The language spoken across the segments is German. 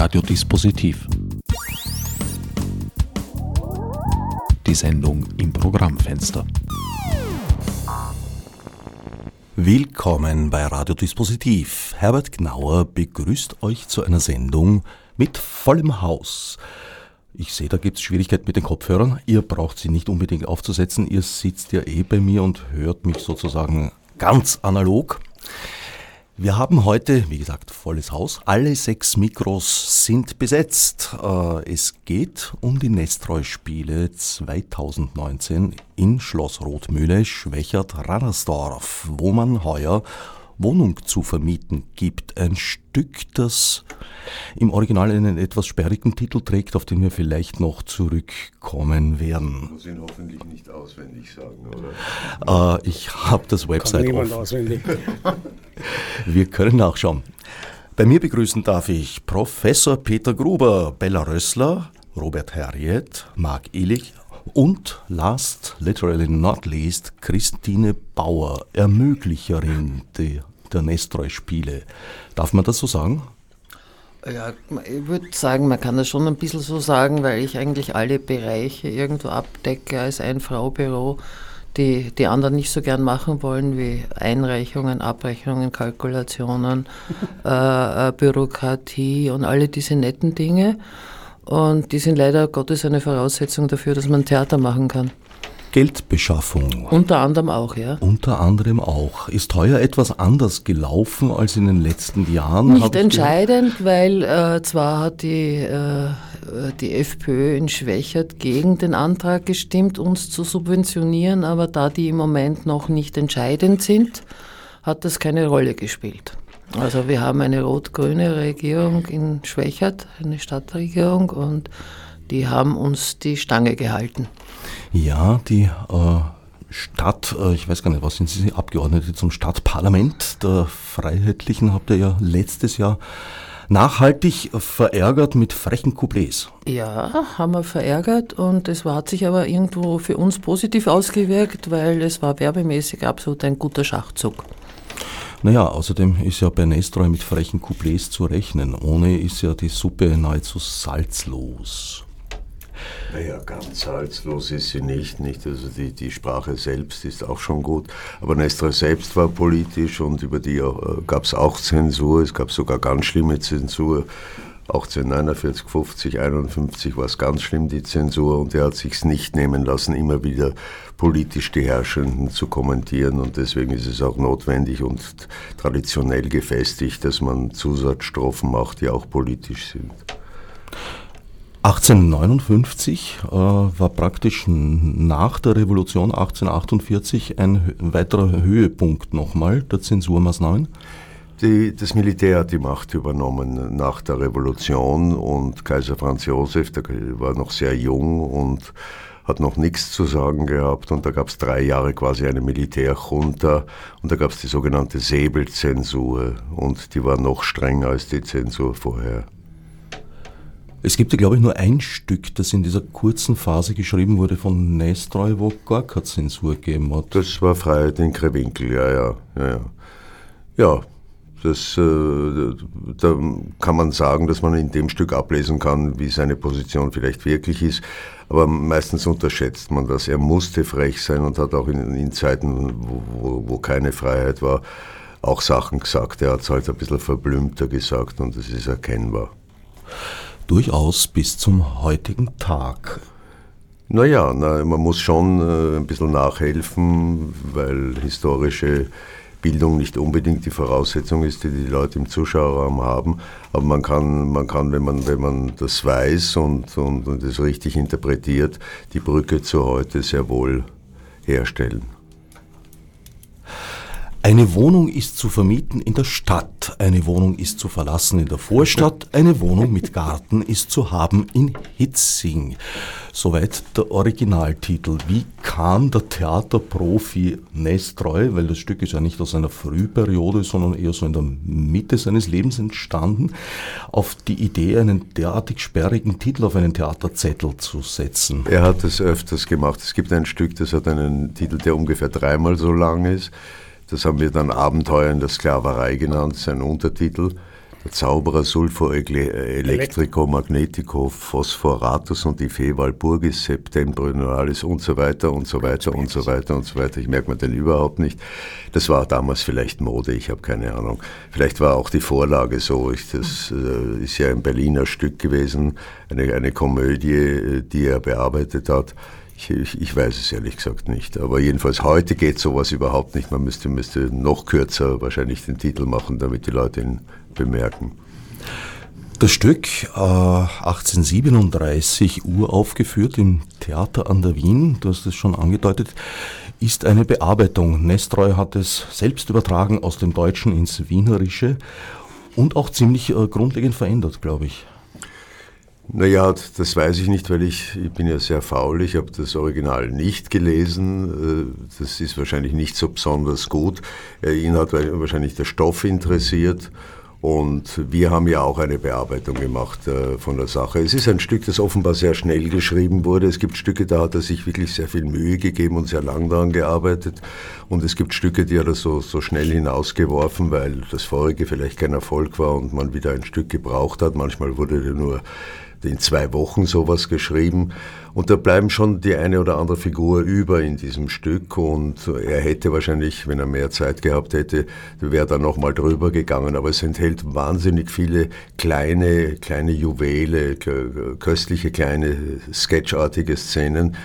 Radiodispositiv. Die Sendung im Programmfenster. Willkommen bei Radiodispositiv. Herbert Gnauer begrüßt euch zu einer Sendung mit vollem Haus. Ich sehe, da gibt es Schwierigkeiten mit den Kopfhörern. Ihr braucht sie nicht unbedingt aufzusetzen. Ihr sitzt ja eh bei mir und hört mich sozusagen ganz analog. Wir haben heute, wie gesagt, volles Haus. Alle sechs Mikros sind besetzt. Äh, es geht um die Nestreu-Spiele 2019 in Schloss Rotmühle, Schwächert-Rannersdorf, wo man heuer Wohnung zu vermieten gibt. Ein Stück, das im Original einen etwas sperrigen Titel trägt, auf den wir vielleicht noch zurückkommen werden. Muss ihn hoffentlich nicht auswendig sagen, oder? Äh, ich habe das Website Kann niemand auswendig. Wir können nachschauen. Bei mir begrüßen darf ich Professor Peter Gruber, Bella Rössler, Robert Herriet, Marc Illich und last, literally not least, Christine Bauer, Ermöglicherin der, der Nestreu-Spiele. Darf man das so sagen? Ja, ich würde sagen, man kann das schon ein bisschen so sagen, weil ich eigentlich alle Bereiche irgendwo abdecke als ein Frau-Büro, die die anderen nicht so gern machen wollen, wie Einreichungen, Abrechnungen, Kalkulationen, äh, äh, Bürokratie und alle diese netten Dinge. Und die sind leider Gottes eine Voraussetzung dafür, dass man Theater machen kann. Geldbeschaffung. Unter anderem auch, ja. Unter anderem auch. Ist heuer etwas anders gelaufen als in den letzten Jahren? Nicht entscheidend, weil äh, zwar hat die, äh, die FPÖ in Schwächert gegen den Antrag gestimmt, uns zu subventionieren, aber da die im Moment noch nicht entscheidend sind, hat das keine Rolle gespielt. Also wir haben eine rot-grüne Regierung in Schwächert, eine Stadtregierung, und die haben uns die Stange gehalten. Ja, die äh, Stadt, äh, ich weiß gar nicht, was sind Sie, Abgeordnete zum Stadtparlament der Freiheitlichen, habt ihr ja letztes Jahr nachhaltig verärgert mit frechen Couplets. Ja, haben wir verärgert und es hat sich aber irgendwo für uns positiv ausgewirkt, weil es war werbemäßig absolut ein guter Schachzug. Naja, außerdem ist ja bei Nestreu mit frechen Couplets zu rechnen. Ohne ist ja die Suppe nahezu salzlos. Naja, ganz salzlos ist sie nicht, nicht. Also die, die Sprache selbst ist auch schon gut. Aber Nestra selbst war politisch und über die äh, gab es auch Zensur. Es gab sogar ganz schlimme Zensur. 1849, 50, 51 war es ganz schlimm, die Zensur, und er hat sich's nicht nehmen lassen, immer wieder politisch die Herrschenden zu kommentieren. Und deswegen ist es auch notwendig und traditionell gefestigt, dass man Zusatzstrophen macht, die auch politisch sind. 1859 äh, war praktisch nach der Revolution 1848 ein weiterer Höhepunkt nochmal der Zensurmaßnahmen. Die, das Militär hat die Macht übernommen nach der Revolution und Kaiser Franz Josef, der war noch sehr jung und hat noch nichts zu sagen gehabt und da gab es drei Jahre quasi eine Militärjunta und da gab es die sogenannte Säbelzensur und die war noch strenger als die Zensur vorher. Es gibt ja, glaube ich, nur ein Stück, das in dieser kurzen Phase geschrieben wurde von Nestreu, wo gar keine Zensur gegeben hat. Das war Freiheit in Krewinkel, ja, ja, ja, ja. Ja, das, äh, da kann man sagen, dass man in dem Stück ablesen kann, wie seine Position vielleicht wirklich ist. Aber meistens unterschätzt man das. Er musste frech sein und hat auch in, in Zeiten, wo, wo, keine Freiheit war, auch Sachen gesagt. Er hat es halt ein bisschen verblümter gesagt und das ist erkennbar. Durchaus bis zum heutigen Tag. Naja, na, man muss schon äh, ein bisschen nachhelfen, weil historische Bildung nicht unbedingt die Voraussetzung ist, die die Leute im Zuschauerraum haben. Aber man kann, man kann wenn, man, wenn man das weiß und, und, und das richtig interpretiert, die Brücke zu heute sehr wohl herstellen. Eine Wohnung ist zu vermieten in der Stadt, eine Wohnung ist zu verlassen in der Vorstadt, eine Wohnung mit Garten ist zu haben in Hitzing. Soweit der Originaltitel. Wie kam der Theaterprofi Nestreu, weil das Stück ist ja nicht aus einer Frühperiode, sondern eher so in der Mitte seines Lebens entstanden, auf die Idee, einen derartig sperrigen Titel auf einen Theaterzettel zu setzen? Er hat es öfters gemacht. Es gibt ein Stück, das hat einen Titel, der ungefähr dreimal so lang ist. Das haben wir dann Abenteuer in der Sklaverei genannt, sein Untertitel. Zauberer Sulfur Electrico Magnetico Phosphoratus und die Walpurgis Septembrionalis und so weiter und so weiter und so weiter und so weiter. Ich merke mir den überhaupt nicht. Das war damals vielleicht Mode, ich habe keine Ahnung. Vielleicht war auch die Vorlage so. Ich, das äh, ist ja ein Berliner Stück gewesen, eine, eine Komödie, äh, die er bearbeitet hat. Ich, ich, ich, weiß es ehrlich gesagt nicht. Aber jedenfalls heute geht sowas überhaupt nicht. Man müsste, müsste noch kürzer wahrscheinlich den Titel machen, damit die Leute ihn bemerken. Das Stück äh, 1837 uraufgeführt im Theater an der Wien, du hast es schon angedeutet, ist eine Bearbeitung. Nestreu hat es selbst übertragen aus dem Deutschen ins Wienerische und auch ziemlich äh, grundlegend verändert, glaube ich. Naja, das weiß ich nicht, weil ich, ich bin ja sehr faul. Ich habe das Original nicht gelesen. Äh, das ist wahrscheinlich nicht so besonders gut. Äh, ihn hat wahrscheinlich der Stoff interessiert. Und wir haben ja auch eine Bearbeitung gemacht äh, von der Sache. Es ist ein Stück, das offenbar sehr schnell geschrieben wurde. Es gibt Stücke, da hat er sich wirklich sehr viel Mühe gegeben und sehr lang daran gearbeitet. Und es gibt Stücke, die hat er so, so schnell hinausgeworfen, weil das vorige vielleicht kein Erfolg war und man wieder ein Stück gebraucht hat. Manchmal wurde er nur in zwei Wochen sowas geschrieben. Und da bleiben schon die eine oder andere Figur über in diesem Stück. Und er hätte wahrscheinlich, wenn er mehr Zeit gehabt hätte, wäre da nochmal drüber gegangen. Aber es enthält wahnsinnig viele kleine, kleine Juwele, köstliche kleine sketchartige Szenen,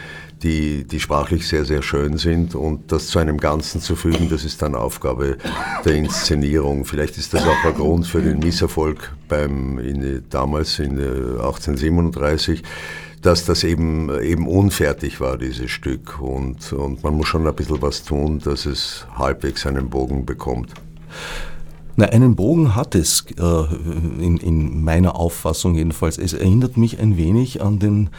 die, die sprachlich sehr, sehr schön sind und das zu einem Ganzen zu fügen, das ist dann Aufgabe der Inszenierung. Vielleicht ist das auch ein Grund für den Misserfolg beim, in, damals in 1837 äh, dass das eben, eben unfertig war, dieses Stück. Und, und man muss schon ein bisschen was tun, dass es halbwegs einen Bogen bekommt. Na, einen Bogen hat es, äh, in, in meiner Auffassung jedenfalls. Es erinnert mich ein wenig an den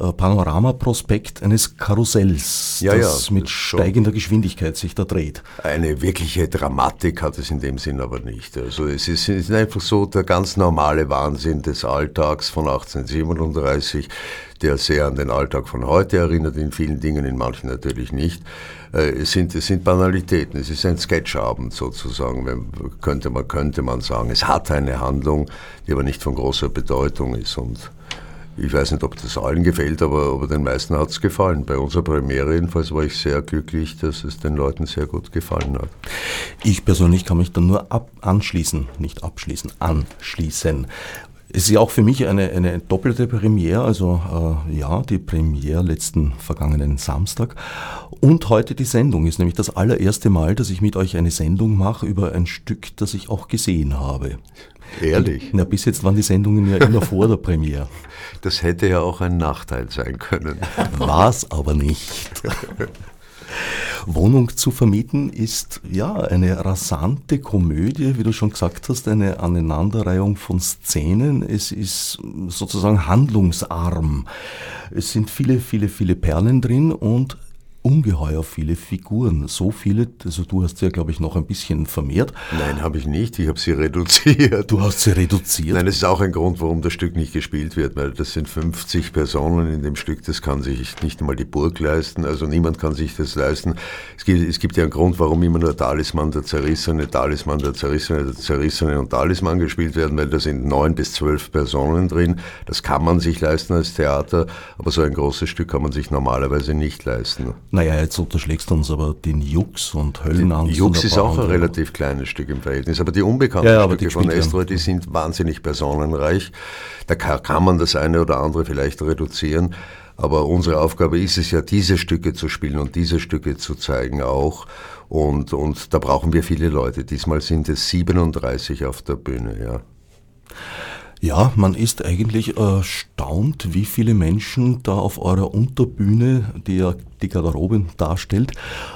äh, Panoramaprospekt eines Karussells, ja, das ja, mit steigender Geschwindigkeit sich da dreht. Eine wirkliche Dramatik hat es in dem Sinn aber nicht. Also es ist, es ist einfach so der ganz normale Wahnsinn des Alltags von 1837, der sehr an den Alltag von heute erinnert, in vielen Dingen, in manchen natürlich nicht. Äh, es sind, es sind Banalitäten, es ist ein Sketchabend sozusagen, könnte man, könnte man sagen. Es hat eine Handlung, die aber nicht von großer Bedeutung ist und ich weiß nicht, ob das allen gefällt, aber, aber den meisten hat es gefallen. Bei unserer Premiere jedenfalls war ich sehr glücklich, dass es den Leuten sehr gut gefallen hat. Ich persönlich kann mich dann nur anschließen, nicht abschließen, anschließen. Es ist ja auch für mich eine, eine doppelte Premiere, also äh, ja, die Premiere letzten vergangenen Samstag und heute die Sendung ist nämlich das allererste Mal, dass ich mit euch eine Sendung mache über ein Stück, das ich auch gesehen habe. Ehrlich? Na, bis jetzt waren die Sendungen ja immer vor der Premiere. Das hätte ja auch ein Nachteil sein können. War es aber nicht. Wohnung zu vermieten ist ja eine rasante Komödie, wie du schon gesagt hast, eine Aneinanderreihung von Szenen. Es ist sozusagen handlungsarm. Es sind viele, viele, viele Perlen drin und ungeheuer viele Figuren. So viele, also du hast sie ja, glaube ich, noch ein bisschen vermehrt. Nein, habe ich nicht. Ich habe sie reduziert. Du hast sie reduziert? Nein, das ist auch ein Grund, warum das Stück nicht gespielt wird, weil das sind 50 Personen in dem Stück, das kann sich nicht einmal die Burg leisten. Also niemand kann sich das leisten. Es gibt, es gibt ja einen Grund, warum immer nur Talisman der Zerrissene, Talisman der Zerrissene, der Zerrissene und Talisman gespielt werden, weil da sind neun bis zwölf Personen drin. Das kann man sich leisten als Theater, aber so ein großes Stück kann man sich normalerweise nicht leisten. Naja, jetzt unterschlägst du uns aber den Jux und Höllenangst. Jux ist auch ein relativ kleines Stück im Verhältnis, aber die unbekannten ja, Stücke die von Estroy, die sind wahnsinnig personenreich. Da kann man das eine oder andere vielleicht reduzieren. Aber unsere Aufgabe ist es ja, diese Stücke zu spielen und diese Stücke zu zeigen auch. Und, und da brauchen wir viele Leute. Diesmal sind es 37 auf der Bühne, ja. Ja, man ist eigentlich erstaunt, wie viele Menschen da auf eurer Unterbühne, die ja die Garderobe darstellt,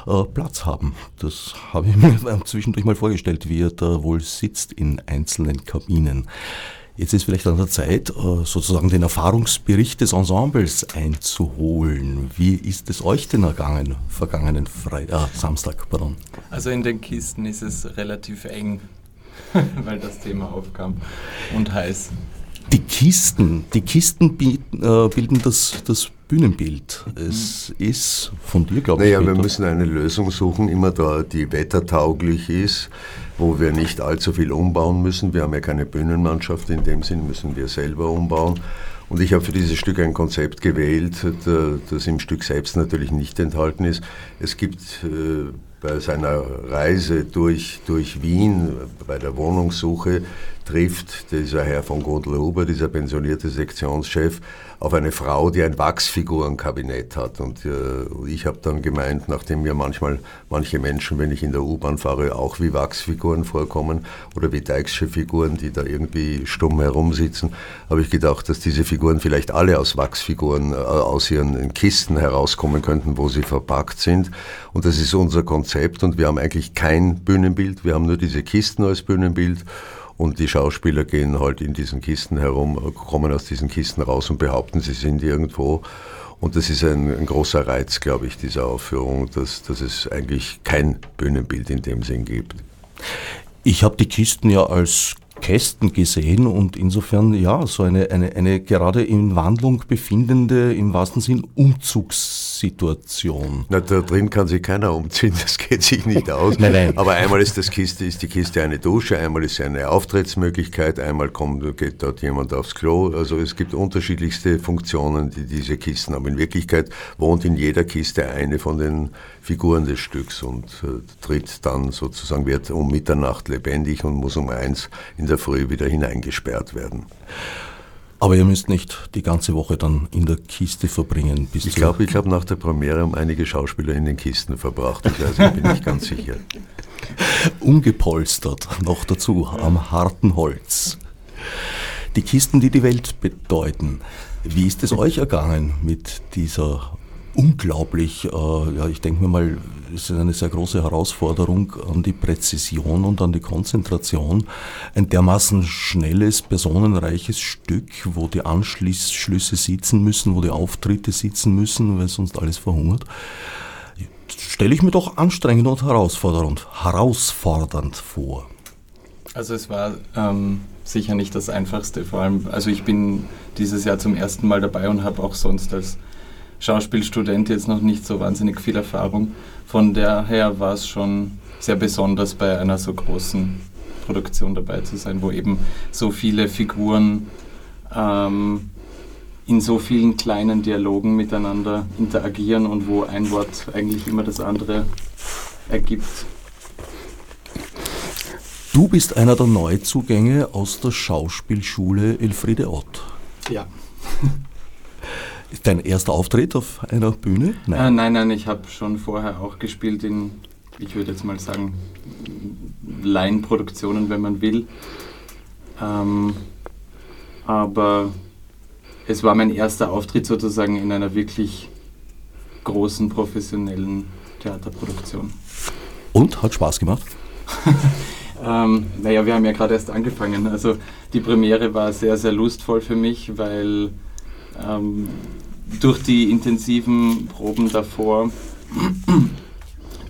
äh, Platz haben. Das habe ich mir zwischendurch mal vorgestellt, wie ihr da wohl sitzt in einzelnen Kabinen. Jetzt ist vielleicht an der Zeit, äh, sozusagen den Erfahrungsbericht des Ensembles einzuholen. Wie ist es euch denn ergangen, vergangenen Fre äh, Samstag? Pardon? Also in den Kisten ist es relativ eng. weil das Thema aufkam und heiß. Die Kisten, die Kisten äh, bilden das, das Bühnenbild. Es ist von dir, glaube naja, ich. Naja, wir müssen eine Lösung suchen, immer da, die wettertauglich ist, wo wir nicht allzu viel umbauen müssen. Wir haben ja keine Bühnenmannschaft in dem Sinn, müssen wir selber umbauen. Und ich habe für dieses Stück ein Konzept gewählt, das im Stück selbst natürlich nicht enthalten ist. Es gibt äh, bei seiner Reise durch, durch Wien, bei der Wohnungssuche, trifft dieser Herr von Gondelhuber, dieser pensionierte Sektionschef, auf eine Frau, die ein Wachsfigurenkabinett hat. Und äh, ich habe dann gemeint, nachdem mir manchmal manche Menschen, wenn ich in der U-Bahn fahre, auch wie Wachsfiguren vorkommen oder wie Dijksche Figuren, die da irgendwie stumm herumsitzen, habe ich gedacht, dass diese Figuren vielleicht alle aus Wachsfiguren äh, aus ihren Kisten herauskommen könnten, wo sie verpackt sind. Und das ist unser Konzept und wir haben eigentlich kein Bühnenbild, wir haben nur diese Kisten als Bühnenbild. Und die Schauspieler gehen halt in diesen Kisten herum, kommen aus diesen Kisten raus und behaupten, sie sind irgendwo. Und das ist ein, ein großer Reiz, glaube ich, dieser Aufführung, dass, dass es eigentlich kein Bühnenbild in dem Sinn gibt. Ich habe die Kisten ja als Kästen gesehen und insofern ja, so eine, eine, eine gerade in Wandlung befindende, im wahrsten Sinn, Umzugssituation. Na, da drin kann sich keiner umziehen, das geht sich nicht aus. nein, nein. Aber einmal ist, das Kiste, ist die Kiste eine Dusche, einmal ist sie eine Auftrittsmöglichkeit, einmal kommt, geht dort jemand aufs Klo. Also es gibt unterschiedlichste Funktionen, die diese Kisten haben. In Wirklichkeit wohnt in jeder Kiste eine von den Figuren des Stücks und äh, tritt dann sozusagen, wird um Mitternacht lebendig und muss um eins in der Früh wieder hineingesperrt werden. Aber ihr müsst nicht die ganze Woche dann in der Kiste verbringen. Bis ich glaube, ich habe nach der Premiere haben einige Schauspieler in den Kisten verbracht. Ich weiß, ich bin nicht ganz sicher. Ungepolstert noch dazu am harten Holz. Die Kisten, die die Welt bedeuten. Wie ist es euch ergangen mit dieser unglaublich, äh, ja, ich denke mir mal, ist eine sehr große Herausforderung an die Präzision und an die Konzentration. Ein dermaßen schnelles, personenreiches Stück, wo die Anschlüsse sitzen müssen, wo die Auftritte sitzen müssen, weil sonst alles verhungert. Stelle ich mir doch anstrengend und herausfordernd, herausfordernd vor. Also es war ähm, sicher nicht das Einfachste, vor allem, also ich bin dieses Jahr zum ersten Mal dabei und habe auch sonst als Schauspielstudent jetzt noch nicht so wahnsinnig viel Erfahrung. Von daher war es schon sehr besonders, bei einer so großen Produktion dabei zu sein, wo eben so viele Figuren ähm, in so vielen kleinen Dialogen miteinander interagieren und wo ein Wort eigentlich immer das andere ergibt. Du bist einer der Neuzugänge aus der Schauspielschule Elfriede Ott. Ja. Ist dein erster Auftritt auf einer Bühne? Nein, äh, nein, nein, ich habe schon vorher auch gespielt in, ich würde jetzt mal sagen, Laienproduktionen, wenn man will. Ähm, aber es war mein erster Auftritt sozusagen in einer wirklich großen professionellen Theaterproduktion. Und hat Spaß gemacht? ähm, naja, wir haben ja gerade erst angefangen. Also die Premiere war sehr, sehr lustvoll für mich, weil ähm, durch die intensiven Proben davor,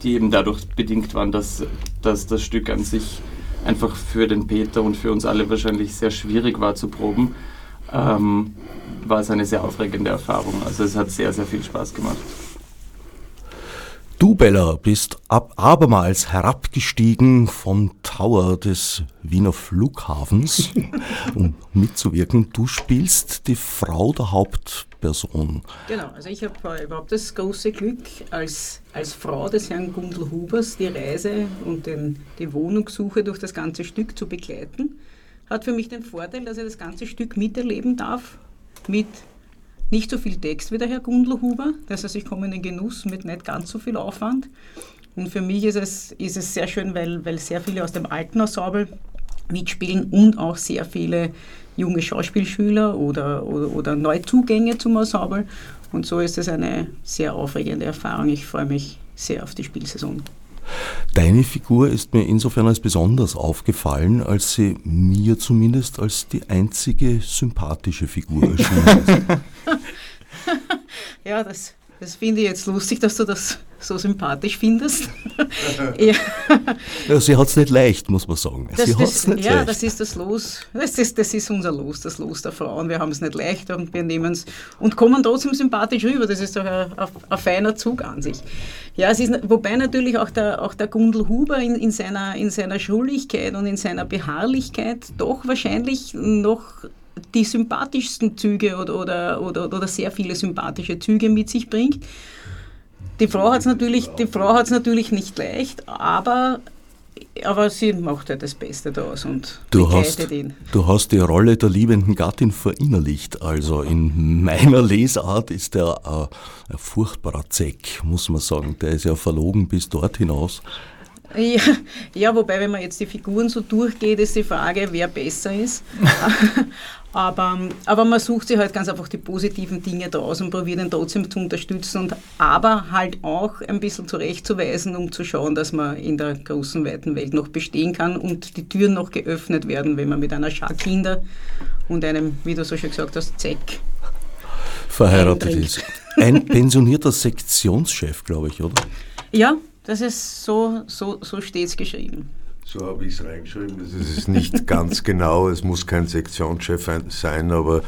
die eben dadurch bedingt waren, dass, dass das Stück an sich einfach für den Peter und für uns alle wahrscheinlich sehr schwierig war zu proben, ähm, war es eine sehr aufregende Erfahrung. Also es hat sehr, sehr viel Spaß gemacht. Du, Bella, bist ab abermals herabgestiegen vom Tower des Wiener Flughafens, um mitzuwirken. Du spielst die Frau der Hauptperson. Genau, also ich habe äh, überhaupt das große Glück, als, als Frau des Herrn Gundel Hubers die Reise und den, die Wohnungssuche durch das ganze Stück zu begleiten. Hat für mich den Vorteil, dass ich das ganze Stück miterleben darf, mit nicht so viel Text wie der Herr Gundlhuber. Das heißt, ich komme in den Genuss mit nicht ganz so viel Aufwand. Und für mich ist es, ist es sehr schön, weil, weil sehr viele aus dem alten Ensemble mitspielen und auch sehr viele junge Schauspielschüler oder, oder, oder Neuzugänge zum Ensemble. Und so ist es eine sehr aufregende Erfahrung. Ich freue mich sehr auf die Spielsaison. Deine Figur ist mir insofern als besonders aufgefallen, als sie mir zumindest als die einzige sympathische Figur erschien. ja, das Das finde ich jetzt lustig, dass du das so sympathisch findest. ja. ja. sie hat es nicht leicht, muss man sagen. Das, sie das, nicht ja, leicht. das ist das Los. Das ist, das ist unser Los, das Los der Frauen. Wir haben es nicht leicht und wir nehmen es und kommen trotzdem sympathisch rüber. Das ist doch ein, ein, ein feiner Zug an sich. Ja, es ist, wobei natürlich auch der, auch der Gundel Huber in, in, seiner, in seiner Schuldigkeit und in seiner Beharrlichkeit doch wahrscheinlich noch die sympathischsten Züge oder, oder, oder, oder sehr viele sympathische Züge mit sich bringt. Die Frau hat es natürlich, natürlich nicht leicht, aber, aber sie macht halt das Beste daraus und du hast, ihn. Du hast die Rolle der liebenden Gattin verinnerlicht. Also in meiner Lesart ist er ein, ein furchtbarer Zeck, muss man sagen. Der ist ja verlogen bis dort hinaus. Ja, ja, wobei, wenn man jetzt die Figuren so durchgeht, ist die Frage, wer besser ist. aber, aber man sucht sich halt ganz einfach die positiven Dinge draus und probiert ihn trotzdem zu unterstützen und aber halt auch ein bisschen zurechtzuweisen, um zu schauen, dass man in der großen, weiten Welt noch bestehen kann und die Türen noch geöffnet werden, wenn man mit einer Schar Kinder und einem, wie du so schön gesagt hast, Zeck verheiratet ist. Ein pensionierter Sektionschef, glaube ich, oder? Ja, das ist so, so, so steht es geschrieben. So habe ich es reingeschrieben. Das ist nicht ganz genau, es muss kein Sektionschef sein, aber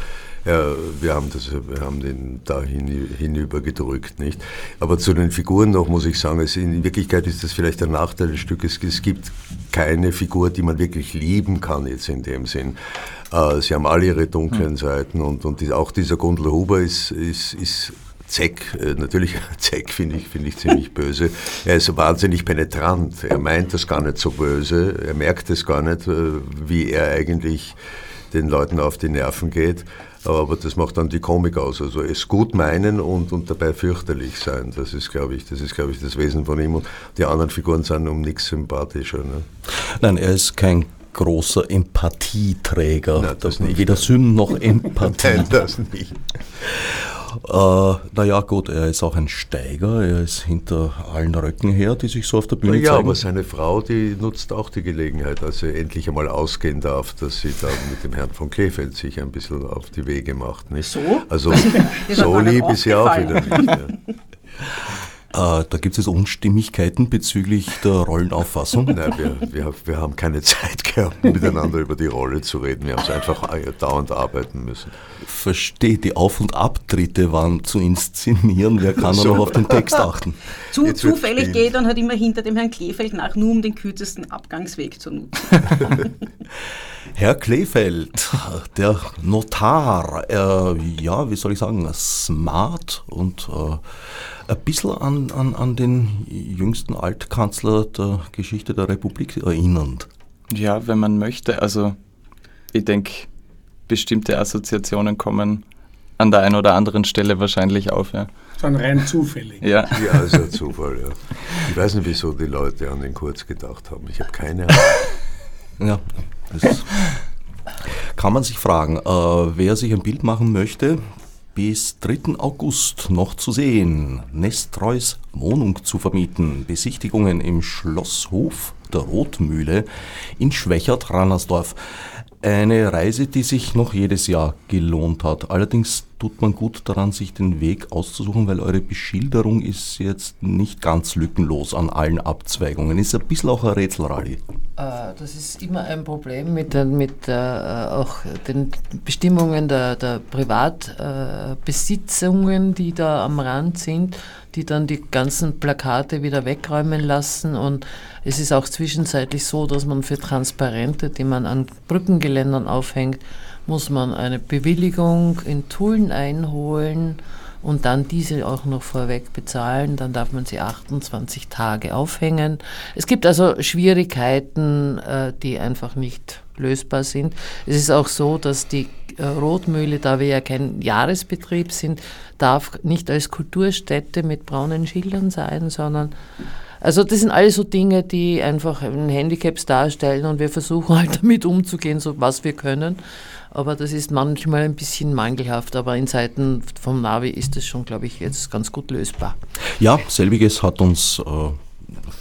ja, wir haben, das, wir haben den da hin, hinüber gedrückt, nicht? Aber zu den Figuren noch muss ich sagen, es, in Wirklichkeit ist das vielleicht ein Nachteil des Stückes. Es gibt keine Figur, die man wirklich lieben kann jetzt in dem Sinn. Äh, sie haben alle ihre dunklen hm. Seiten und, und die, auch dieser Gundel Huber ist, ist, ist Zeck, äh, natürlich Zeck finde ich, find ich ziemlich böse. Er ist wahnsinnig penetrant. Er meint das gar nicht so böse. Er merkt es gar nicht, äh, wie er eigentlich den Leuten auf die Nerven geht. Aber das macht dann die Komik aus. Also es gut meinen und, und dabei fürchterlich sein. Das ist, glaube ich, das ist, glaube ich, das Wesen von ihm. Und die anderen Figuren sind um nichts sympathischer. Ne? Nein, er ist kein großer Empathieträger. Nein, das nicht. Weder Sinn noch Empathie. Nein, das nicht. Äh, naja, gut, er ist auch ein Steiger, er ist hinter allen Röcken her, die sich so auf der Bühne ja, zeigen. Ja, aber seine Frau, die nutzt auch die Gelegenheit, dass er endlich einmal ausgehen darf, dass sie da mit dem Herrn von Klefeld sich ein bisschen auf die Wege macht. Nicht? So? Also, so lieb ist sie auch wieder nicht. Ja. Äh, da gibt es Unstimmigkeiten bezüglich der Rollenauffassung? Nein, wir, wir, wir haben keine Zeit gehabt, miteinander über die Rolle zu reden. Wir haben es einfach dauernd arbeiten müssen. Verstehe, die Auf- und Abtritte waren zu inszenieren. Wer kann so. noch auf den Text achten? Zu, zufällig geht und hat immer hinter dem Herrn Kleefeld nach, nur um den kürzesten Abgangsweg zu nutzen. Herr Kleefeld, der Notar, äh, ja, wie soll ich sagen, smart und äh, ein bisschen an, an, an den jüngsten Altkanzler der Geschichte der Republik erinnernd. Ja, wenn man möchte. Also ich denke, bestimmte Assoziationen kommen an der einen oder anderen Stelle wahrscheinlich auf. Ja. Dann rein zufällig. Ja, ja ist ein Zufall. Ja. Ich weiß nicht, wieso die Leute an den Kurz gedacht haben. Ich habe keine Ahnung. ja, das kann man sich fragen. Äh, wer sich ein Bild machen möchte, bis 3. August noch zu sehen. Nestreus Wohnung zu vermieten. Besichtigungen im Schlosshof der Rotmühle in Schwächert-Rannersdorf. Eine Reise, die sich noch jedes Jahr gelohnt hat. Allerdings tut man gut daran, sich den Weg auszusuchen, weil eure Beschilderung ist jetzt nicht ganz lückenlos an allen Abzweigungen. Ist ein bisschen auch ein Rätselrallye. Äh, das ist immer ein Problem mit den, mit, äh, auch den Bestimmungen der, der Privatbesitzungen, die da am Rand sind, die dann die ganzen Plakate wieder wegräumen lassen. Und es ist auch zwischenzeitlich so, dass man für Transparente, die man an Brückengeländern aufhängt, muss man eine Bewilligung in Tulln einholen und dann diese auch noch vorweg bezahlen. Dann darf man sie 28 Tage aufhängen. Es gibt also Schwierigkeiten, äh, die einfach nicht lösbar sind. Es ist auch so, dass die Rotmühle, da wir ja kein Jahresbetrieb sind, darf nicht als Kulturstätte mit braunen Schildern sein, sondern also das sind alles so Dinge, die einfach ein Handicaps darstellen und wir versuchen halt damit umzugehen, so was wir können. Aber das ist manchmal ein bisschen mangelhaft. Aber in Zeiten vom Navi ist das schon, glaube ich, jetzt ganz gut lösbar. Ja, selbiges hat uns äh,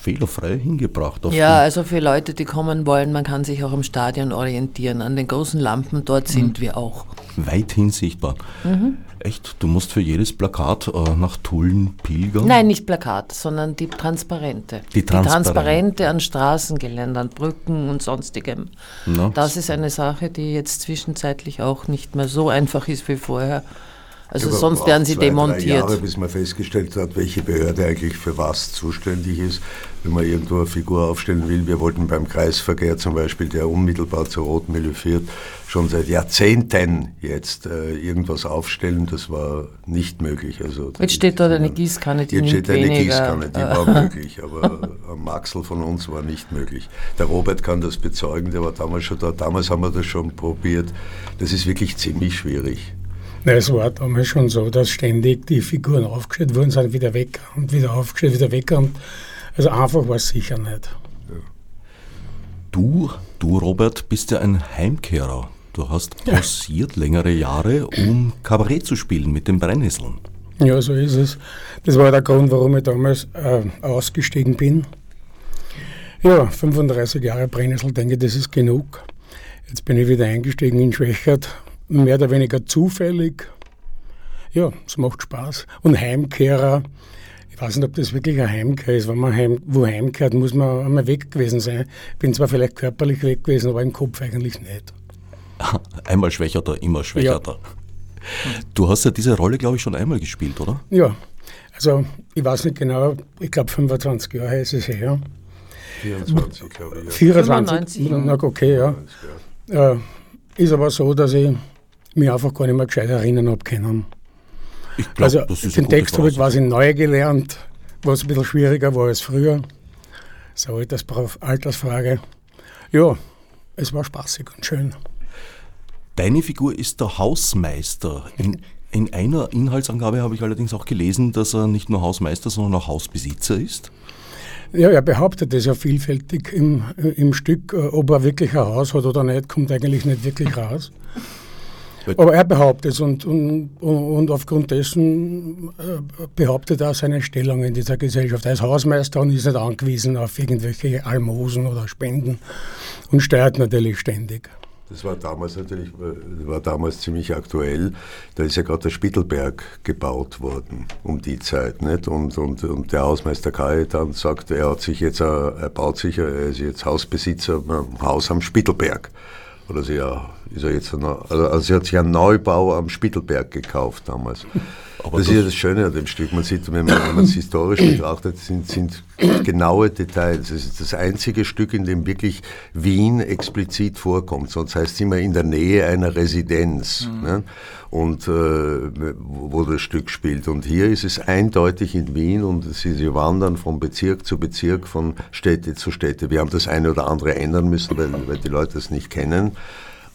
fehlerfrei hingebracht. ja, also für Leute, die kommen wollen, man kann sich auch am Stadion orientieren. An den großen Lampen, dort sind mhm. wir auch. Weithin sichtbar. Mhm. Echt? Du musst für jedes Plakat äh, nach Tulln pilgern? Nein, nicht Plakat, sondern die Transparente. Die Transparente. Transparente an Straßengeländern, Brücken und sonstigem. Na, Das ist eine Sache, die jetzt zwischenzeitlich auch nicht mehr so einfach ist wie vorher. Also Aber sonst werden sie zwei, demontiert. Jahre, bis man festgestellt hat, welche Behörde eigentlich für was zuständig ist. Wenn man irgendwo eine Figur aufstellen will, wir wollten beim Kreisverkehr zum Beispiel, der unmittelbar zu Rotmühle führt, schon seit Jahrzehnten jetzt äh, irgendwas aufstellen. Das war nicht möglich. Also, Jetzt steht dort eine Gießkanne, die Jetzt steht eine weniger. Gießkanne, die war möglich, aber am Maxel von uns war nicht möglich. Der Robert kann das bezeugen, der war damals schon da. Damals haben wir das schon probiert. Das ist wirklich ziemlich schwierig. Na, es war damals schon so, dass ständig die Figuren aufgestellt wurden, sind wieder weg und wieder aufgestellt, wieder weg. Und also einfach war es sicher nicht. Du, du Robert, bist ja ein Heimkehrer. Du hast pausiert längere Jahre, um Kabarett zu spielen mit den Brennnesseln. Ja, so ist es. Das war der Grund, warum ich damals äh, ausgestiegen bin. Ja, 35 Jahre Brennnessel, denke ich, das ist genug. Jetzt bin ich wieder eingestiegen in Schwächert, mehr oder weniger zufällig. Ja, es macht Spaß. Und Heimkehrer, ich weiß nicht, ob das wirklich ein Heimkehr ist. Wenn man heim, wo heimkehrt, muss man einmal weg gewesen sein. Bin zwar vielleicht körperlich weg gewesen, aber im Kopf eigentlich nicht. Einmal schwächerter, immer schwächerter. Du hast ja diese Rolle, glaube ich, schon einmal gespielt, oder? Ja, also ich weiß nicht genau, ich glaube 25 Jahre ist es her. 24, glaube ich. Ja. 24, 95, na okay, ja. Äh, ist aber so, dass ich mich einfach gar nicht mehr gescheit erinnern habe können. Ich glaube, Also das den Text habe ich quasi neu gelernt, was ein bisschen schwieriger war als früher. So Altersbrauch- Altersfrage. Ja, es war spaßig und schön. Deine Figur ist der Hausmeister. In, in einer Inhaltsangabe habe ich allerdings auch gelesen, dass er nicht nur Hausmeister, sondern auch Hausbesitzer ist. Ja, er behauptet es ja vielfältig im, im Stück. Äh, Ob er wirklich ein Haus hat oder nicht, kommt eigentlich nicht wirklich raus. Aber er behauptet es und, und, und aufgrund dessen äh, behauptet er seine Stellung in dieser Gesellschaft. Er ist Hausmeister und ist nicht angewiesen auf irgendwelche Almosen oder Spenden und steuert natürlich ständig. Das war damals natürlich, äh, war damals ziemlich aktuell. Da ist ja gerade der Spittelberg gebaut worden um die Zeit, nicht? Und, und, und der Hausmeister Kai dann sagt, er hat sich jetzt, äh, er baut sich, er ist jetzt Hausbesitzer Haus am Spittelberg. Oder sie ja, ist er jetzt, ein- also, also sie hat sich einen Neubau am Spittelberg gekauft damals. Aber das, das- ist ja das Schöne an dem Stück. Man sieht, wenn man es historisch betrachtet, sind, sind genaue Details. Es ist das einzige Stück, in dem wirklich Wien explizit vorkommt. Sonst heißt es immer in der Nähe einer Residenz. Ne? Und äh, wo das Stück spielt. Und hier ist es eindeutig in Wien und sie, sie wandern von Bezirk zu Bezirk, von Städte zu Städte. Wir haben das eine oder andere ändern müssen, weil, weil die Leute es nicht kennen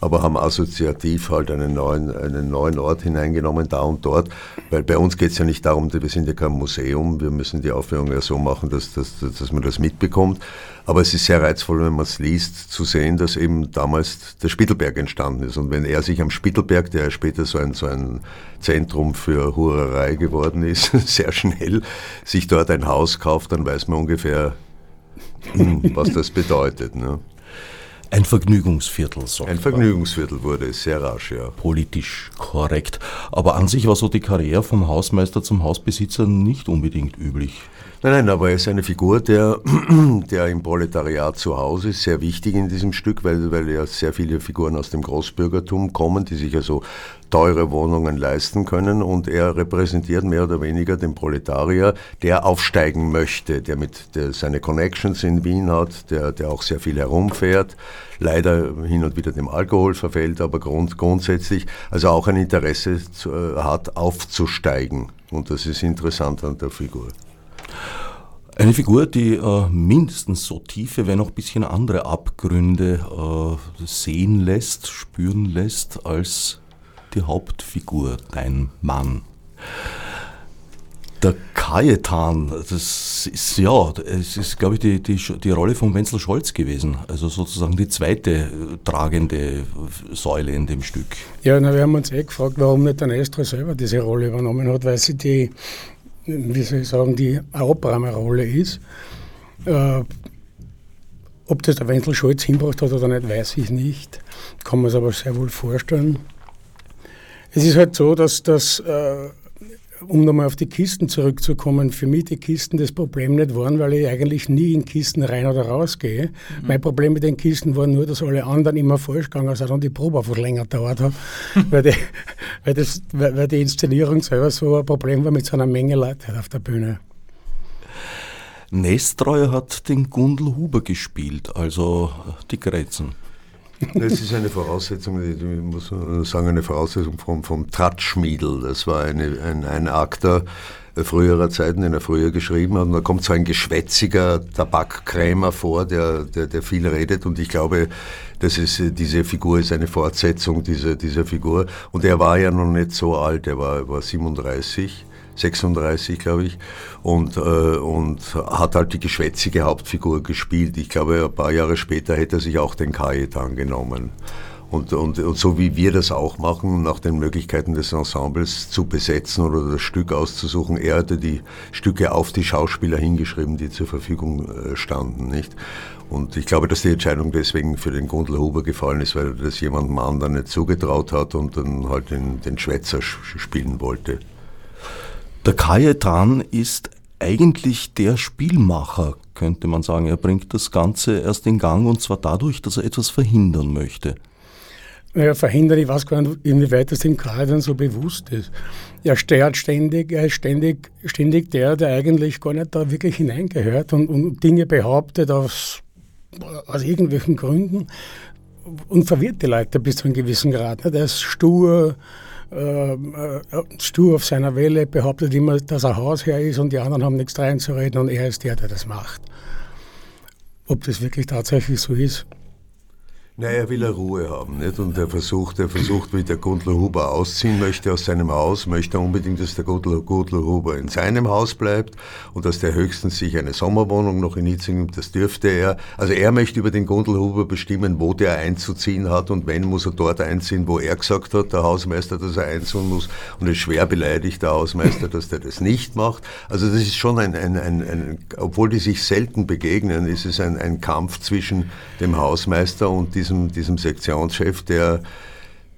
aber haben assoziativ halt einen neuen, einen neuen Ort hineingenommen, da und dort. Weil bei uns geht es ja nicht darum, wir sind ja kein Museum, wir müssen die Aufführung ja so machen, dass, dass, dass man das mitbekommt. Aber es ist sehr reizvoll, wenn man es liest, zu sehen, dass eben damals der Spittelberg entstanden ist. Und wenn er sich am Spittelberg, der ja später so ein, so ein Zentrum für Hurerei geworden ist, sehr schnell, sich dort ein Haus kauft, dann weiß man ungefähr, was das bedeutet. Ne? Ein Vergnügungsviertel, sagt Ein. Vergnügungsviertel wurde es, sehr rasch, ja. Politisch korrekt. Aber an sich war so die Karriere vom Hausmeister zum Hausbesitzer nicht unbedingt üblich. Nein, nein, aber er ist eine Figur, der, der im Proletariat zu Hause ist, sehr wichtig in diesem Stück, weil, weil ja sehr viele Figuren aus dem Großbürgertum kommen, die sich also teure Wohnungen leisten können und er repräsentiert mehr oder weniger den Proletarier, der aufsteigen möchte, der mit der seine Connections in Wien hat, der, der auch sehr viel herumfährt, leider hin und wieder dem Alkohol verfällt, aber grund, grundsätzlich also auch ein Interesse zu, äh, hat, aufzusteigen. Und das ist interessant an der Figur. Eine Figur, die äh, mindestens so tiefe, wenn auch ein bisschen andere Abgründe äh, sehen lässt, spüren lässt, als die Hauptfigur, dein Mann. Der Kajetan, das ist ja, es ist, glaube ich, die, die, die Rolle von Wenzel Scholz gewesen. Also sozusagen die zweite äh, tragende Säule in dem Stück. Ja, na, wir haben uns eh gefragt, warum nicht der Nestor selber diese Rolle übernommen hat, weil sie die, wie soll ich sagen, die Abramer-Rolle ist. Äh, ob das der Wenzel Scholz hinbracht hat oder nicht, weiß ich nicht. Kann man es aber sehr wohl vorstellen. Es ist halt so, dass das, äh, um nochmal auf die Kisten zurückzukommen, für mich die Kisten das Problem nicht waren, weil ich eigentlich nie in Kisten rein oder raus gehe. Mhm. Mein Problem mit den Kisten war nur, dass alle anderen immer falsch gegangen sind und die Probe einfach länger dauert hat, weil, die, weil, das, weil, weil die Inszenierung selber so ein Problem war mit so einer Menge Leute halt auf der Bühne. Nestreu hat den Gundel Huber gespielt, also die Grätzen. Das ist eine Voraussetzung, ich muss sagen, eine Voraussetzung vom, vom Tratschmiedel. Das war eine, ein, ein Akter früherer Zeiten, den er früher geschrieben hat. Und da kommt so ein geschwätziger Tabakkrämer vor, der, der, der viel redet. Und ich glaube, das ist, diese Figur ist eine Fortsetzung dieser, dieser Figur. Und er war ja noch nicht so alt, er war, war 37. 36, glaube ich, und, äh, und hat halt die geschwätzige Hauptfigur gespielt. Ich glaube, ein paar Jahre später hätte er sich auch den Kajetan genommen. Und, und, und so wie wir das auch machen, nach den Möglichkeiten des Ensembles zu besetzen oder das Stück auszusuchen, er hatte die Stücke auf die Schauspieler hingeschrieben, die zur Verfügung äh, standen, nicht? Und ich glaube, dass die Entscheidung deswegen für den Gundel Huber gefallen ist, weil das jemandem anderen nicht zugetraut hat und dann halt den, den Schwätzer spielen wollte. Der Kajetan ist eigentlich der Spielmacher, könnte man sagen. Er bringt das Ganze erst in Gang und zwar dadurch, dass er etwas verhindern möchte. Naja, verhindern, ich weiß gar nicht, inwieweit das dem Kajetan so bewusst ist. Er steuert ständig, er ist ständig, ständig der, der eigentlich gar nicht da wirklich hineingehört und, und Dinge behauptet aus, aus irgendwelchen Gründen und verwirrt die Leute bis zu einem gewissen Grad. Er ist stur, stur auf seiner Welle, behauptet immer, dass er Hausherr ist und die anderen haben nichts reinzureden und er ist der, der das macht. Ob das wirklich tatsächlich so ist, Nein, er will eine Ruhe haben, nicht? Und er versucht, er versucht, wie der Gundler Huber ausziehen möchte aus seinem Haus, möchte unbedingt, dass der Gundler, Gundler Huber in seinem Haus bleibt und dass der höchstens sich eine Sommerwohnung noch in Itzing, das dürfte er. Also er möchte über den Gundler Huber bestimmen, wo der einzuziehen hat und wenn muss er dort einziehen, wo er gesagt hat, der Hausmeister, dass er einziehen muss und ist schwer beleidigt, der Hausmeister, dass der das nicht macht. Also das ist schon ein, ein, ein, ein obwohl die sich selten begegnen, ist es ein, ein Kampf zwischen dem Hausmeister und diesem diesem, diesem Sektionschef, der,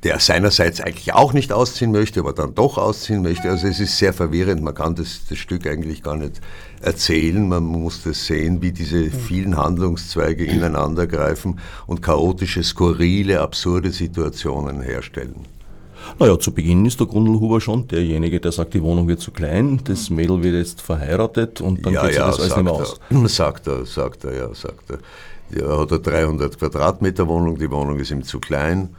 der seinerseits eigentlich auch nicht ausziehen möchte, aber dann doch ausziehen möchte. Also es ist sehr verwirrend, man kann das, das Stück eigentlich gar nicht erzählen, man muss das sehen, wie diese vielen Handlungszweige ineinander greifen und chaotische, skurrile, absurde Situationen herstellen. Naja, zu Beginn ist der Grundlhuber schon derjenige, der sagt, die Wohnung wird zu klein, das Mädel wird jetzt verheiratet und dann ja, geht sich ja, das alles nicht mehr aus. Er, sagt er, sagt er, ja, sagt er. Er hat eine 300 Quadratmeter Wohnung, die Wohnung ist ihm zu klein.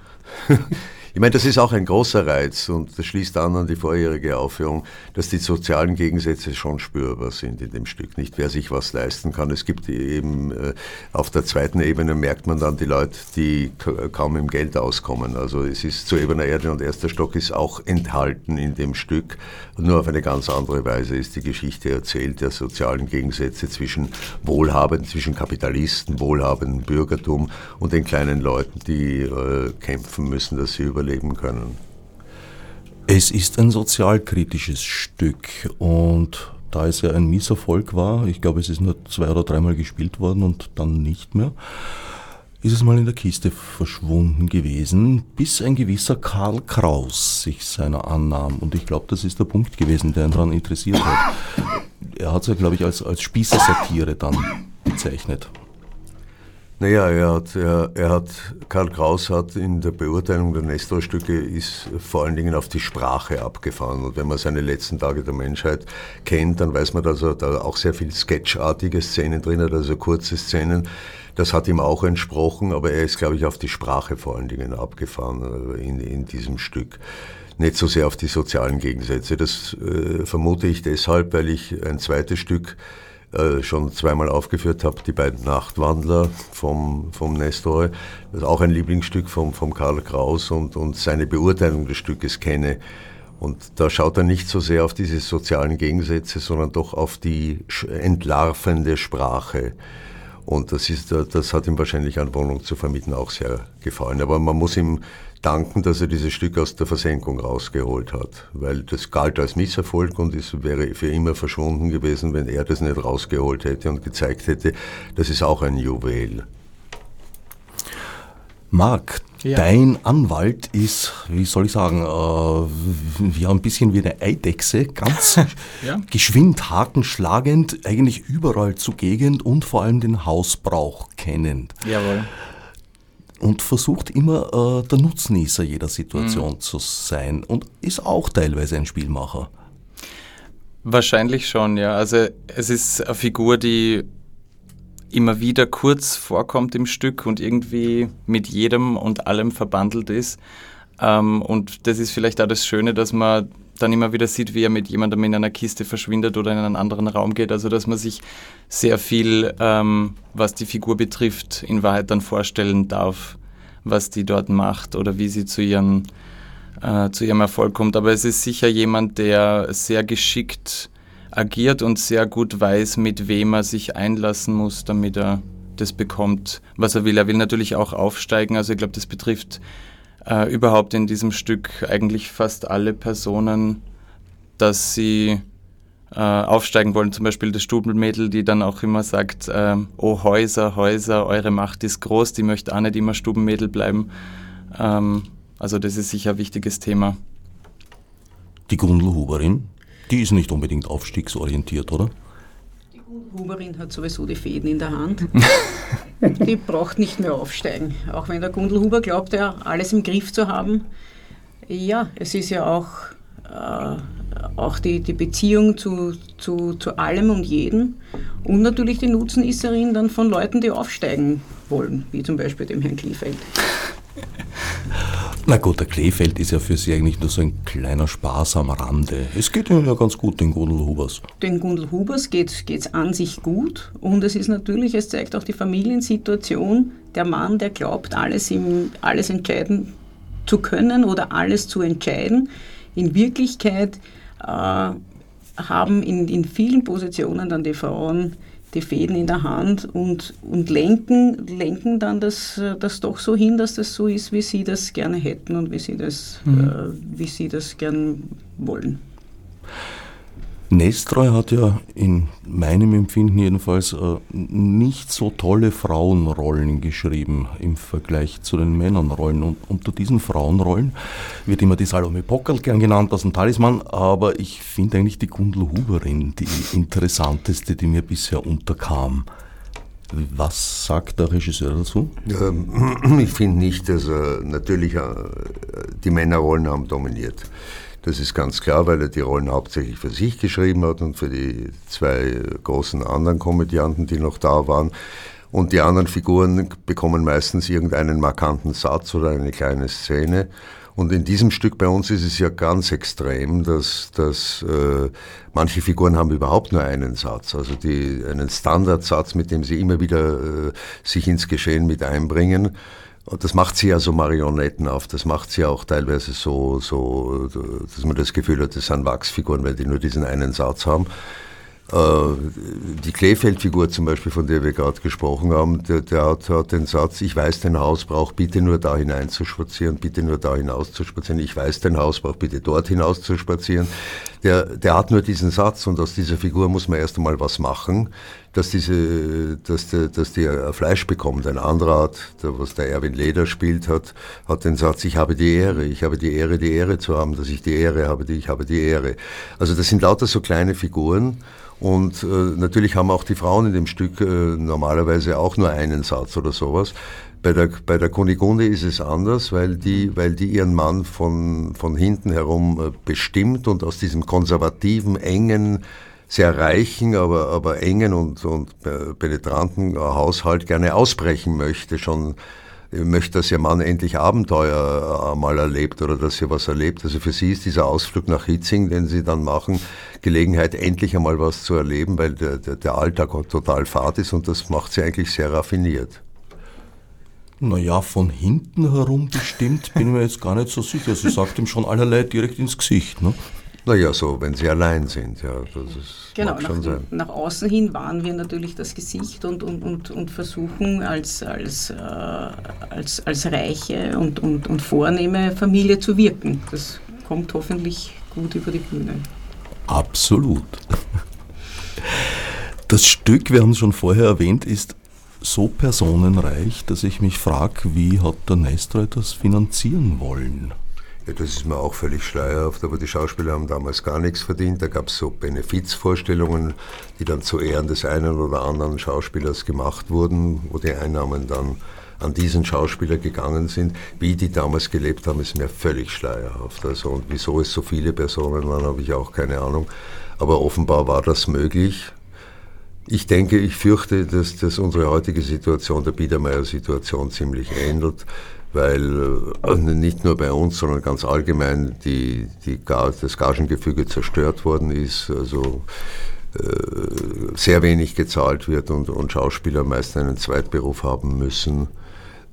Ich meine, das ist auch ein großer Reiz und das schließt an an die vorherige Aufführung, dass die sozialen Gegensätze schon spürbar sind in dem Stück. Nicht wer sich was leisten kann. Es gibt eben äh, auf der zweiten Ebene merkt man dann die Leute, die kaum im Geld auskommen. Also es ist zu ebener Erde und erster Stock ist auch enthalten in dem Stück. Nur auf eine ganz andere Weise ist die Geschichte erzählt der sozialen Gegensätze zwischen Wohlhabenden, zwischen Kapitalisten, wohlhabenden Bürgertum und den kleinen Leuten, die äh, kämpfen müssen, dass sie über überleben können. Es ist ein sozialkritisches Stück und da es ja ein Misserfolg war, ich glaube, es ist nur zwei oder dreimal gespielt worden und dann nicht mehr, ist es mal in der Kiste verschwunden gewesen, bis ein gewisser Karl Kraus sich seiner annahm. Und ich glaube, das ist der Punkt gewesen, der ihn daran interessiert hat. Er hat es ja, glaube ich, als, als Spießersatire dann bezeichnet. Naja, er hat, er, er hat, Karl Kraus hat in der Beurteilung der Nestor-Stücke ist vor allen Dingen auf die Sprache abgefahren. Und wenn man seine letzten Tage der Menschheit kennt, dann weiß man, dass er da auch sehr viel sketchartige Szenen drin hat, also kurze Szenen. Das hat ihm auch entsprochen, aber er ist, glaube ich, auf die Sprache vor allen Dingen abgefahren äh, in, in diesem Stück nicht so sehr auf die sozialen Gegensätze. Das äh, vermute ich deshalb, weil ich ein zweites Stück äh, schon zweimal aufgeführt habe, die beiden Nachtwandler vom, vom Nestor, das auch ein Lieblingsstück vom, vom Karl Kraus und, und seine Beurteilung des Stückes kenne. Und da schaut er nicht so sehr auf diese sozialen Gegensätze, sondern doch auf die entlarvende Sprache. Und das, ist, das hat ihm wahrscheinlich an Wohnung zu vermieten auch sehr gefallen. Aber man muss ihm danken, dass er dieses Stück aus der Versenkung rausgeholt hat, weil das galt als Misserfolg und es wäre für immer verschwunden gewesen, wenn er das nicht rausgeholt hätte und gezeigt hätte, das ist auch ein Juwel. Marc, Ja. Dein Anwalt ist, wie soll ich sagen, äh, ja, ein bisschen wie eine Eidechse, ganz ja. geschwind, hakenschlagend, eigentlich überall zugegend und vor allem den Hausbrauch kennend. Jawohl. Und versucht immer äh, der Nutznießer jeder Situation mhm. zu sein und ist auch teilweise ein Spielmacher. Wahrscheinlich schon, ja. Also es ist eine Figur, die immer wieder kurz vorkommt im Stück und irgendwie mit jedem und allem verbandelt ist. Ähm, und das ist vielleicht auch das Schöne, dass man dann immer wieder sieht, wie er mit jemandem in einer Kiste verschwindet oder in einen anderen Raum geht. Also dass man sich sehr viel, ähm, was die Figur betrifft, in Wahrheit dann vorstellen darf, was die dort macht oder wie sie zu, ihren, äh, zu ihrem Erfolg kommt. Aber es ist sicher jemand, der sehr geschickt agiert und sehr gut weiß, mit wem er sich einlassen muss, damit er das bekommt, was er will. Er will natürlich auch aufsteigen. Also ich glaube, das betrifft äh, überhaupt in diesem Stück eigentlich fast alle Personen, dass sie äh, aufsteigen wollen. Zum Beispiel das Stubelmädel, die dann auch immer sagt, äh, oh Häuser, Häuser, eure Macht ist groß, die möchte auch nicht immer Stubenmädel bleiben. Ähm, also das ist sicher ein wichtiges Thema. Die Gundelhuberin, die ist nicht unbedingt aufstiegsorientiert, oder? Gundelhuberin hat sowieso die Fäden in der Hand. die braucht nicht mehr aufsteigen. Auch wenn der Gundelhuber glaubt, ja, alles im Griff zu haben. Ja, es ist ja auch, äh, auch die, die Beziehung zu, zu, zu allem und jedem. Und natürlich die Nutzenisserin dann von Leuten, die aufsteigen wollen, wie zum Beispiel dem Herrn Kliefeld. Na gut, der Kleefeld ist ja für Sie eigentlich nur so ein kleiner Spaß am Rande. Es geht Ihnen ja ganz gut, den Gundel Hubers. Den Gundel Hubers geht es an sich gut und es ist natürlich, es zeigt auch die Familiensituation. Der Mann, der glaubt, alles, im, alles entscheiden zu können oder alles zu entscheiden. In Wirklichkeit äh, haben in, in vielen Positionen dann die Frauen die Fäden in der Hand und, und lenken, lenken dann das, das doch so hin, dass das so ist, wie sie das gerne hätten und wie sie das, mhm. äh, wie sie das gern wollen. Nestreu hat ja in meinem Empfinden jedenfalls äh, nicht so tolle Frauenrollen geschrieben im Vergleich zu den Männernrollen. Und unter diesen Frauenrollen wird immer die Salome Pockerl gern genannt aus dem Talisman, aber ich finde eigentlich die Gundel Huberin die interessanteste, die mir bisher unterkam. Was sagt der Regisseur dazu? Ähm, ich finde nicht, dass er natürlich äh, die Männerrollen haben dominiert. Das ist ganz klar, weil er die Rollen hauptsächlich für sich geschrieben hat und für die zwei großen anderen Komödianten, die noch da waren. Und die anderen Figuren bekommen meistens irgendeinen markanten Satz oder eine kleine Szene. Und in diesem Stück bei uns ist es ja ganz extrem, dass, dass äh, manche Figuren haben überhaupt nur einen Satz, also die, einen Standardsatz, mit dem sie immer wieder äh, sich ins Geschehen mit einbringen. Und das macht sie ja so marionettenhaft, das macht sie auch teilweise so, so, dass man das Gefühl hat, das sind Wachsfiguren, weil die nur diesen einen Satz haben. Äh, die Kleefeld-Figur zum Beispiel, von der wir gerade gesprochen haben, der, der hat, hat, den Satz, ich weiß den Hausbrauch, bitte nur da hinein zu spazieren, bitte nur da hinaus zu spazieren, ich weiß den Hausbrauch, bitte dort hinaus zu spazieren. Der, der hat nur diesen Satz und aus dieser Figur muss man erst einmal was machen, dass, diese, dass, der, dass die Fleisch bekommt. Ein anderer hat, der, was der Erwin Leder spielt, hat, hat den Satz, ich habe die Ehre, ich habe die Ehre, die Ehre zu haben, dass ich die Ehre habe, die, ich habe die Ehre. Also das sind lauter so kleine Figuren und äh, natürlich haben auch die Frauen in dem Stück äh, normalerweise auch nur einen Satz oder sowas. Bei der, bei der Kunigunde ist es anders, weil die, weil die ihren Mann von, von hinten herum äh, bestimmt und aus diesem konservativen, engen, sehr reichen, aber, aber engen und, und äh, penetranten Haushalt gerne ausbrechen möchte, schon möchte, dass ihr Mann endlich Abenteuer äh, mal erlebt oder dass sie was erlebt. Also für sie ist dieser Ausflug nach Hitzing, den sie dann machen, Gelegenheit, endlich einmal was zu erleben, weil der, der, der Alltag total fad ist und das macht sie eigentlich sehr raffiniert. Naja, von hinten herum bestimmt bin ich mir jetzt gar nicht so sicher. Sie sagt ihm schon allerlei direkt ins Gesicht. Ne? Naja, so, wenn sie allein sind, ja, das ist, genau, mag schon nach, sein. nach außen hin wahren wir natürlich das Gesicht und, und, und, und versuchen als, als, äh, als, als reiche und, und, und vornehme Familie zu wirken. Das kommt hoffentlich gut über die Bühne. Absolut. Das Stück, wir haben es schon vorher erwähnt, ist so personenreich, dass ich mich frage, wie hat der Nestroy das finanzieren wollen? Das ist mir auch völlig schleierhaft, aber die Schauspieler haben damals gar nichts verdient. Da gab es so Benefizvorstellungen, die dann zu Ehren des einen oder anderen Schauspielers gemacht wurden, wo die Einnahmen dann an diesen Schauspieler gegangen sind. Wie die damals gelebt haben, ist mir völlig schleierhaft. Also, und wieso es so viele Personen waren, habe ich auch keine Ahnung. Aber offenbar war das möglich. Ich denke, ich fürchte, dass, dass unsere heutige Situation der Biedermeier-Situation ziemlich ändert weil äh, nicht nur bei uns, sondern ganz allgemein die, die, das Gagengefüge zerstört worden ist, also äh, sehr wenig gezahlt wird und, und Schauspieler meist einen Zweitberuf haben müssen,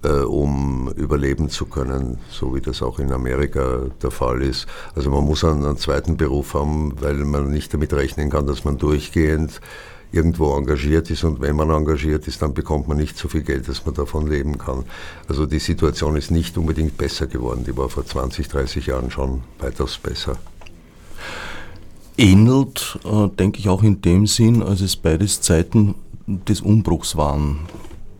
äh, um überleben zu können, so wie das auch in Amerika der Fall ist. Also man muss einen, einen zweiten Beruf haben, weil man nicht damit rechnen kann, dass man durchgehend irgendwo engagiert ist und wenn man engagiert ist, dann bekommt man nicht so viel Geld, dass man davon leben kann. Also die Situation ist nicht unbedingt besser geworden, die war vor 20, 30 Jahren schon weitaus besser. Ähnelt, äh, denke ich, auch in dem Sinn, als es beides Zeiten des Umbruchs waren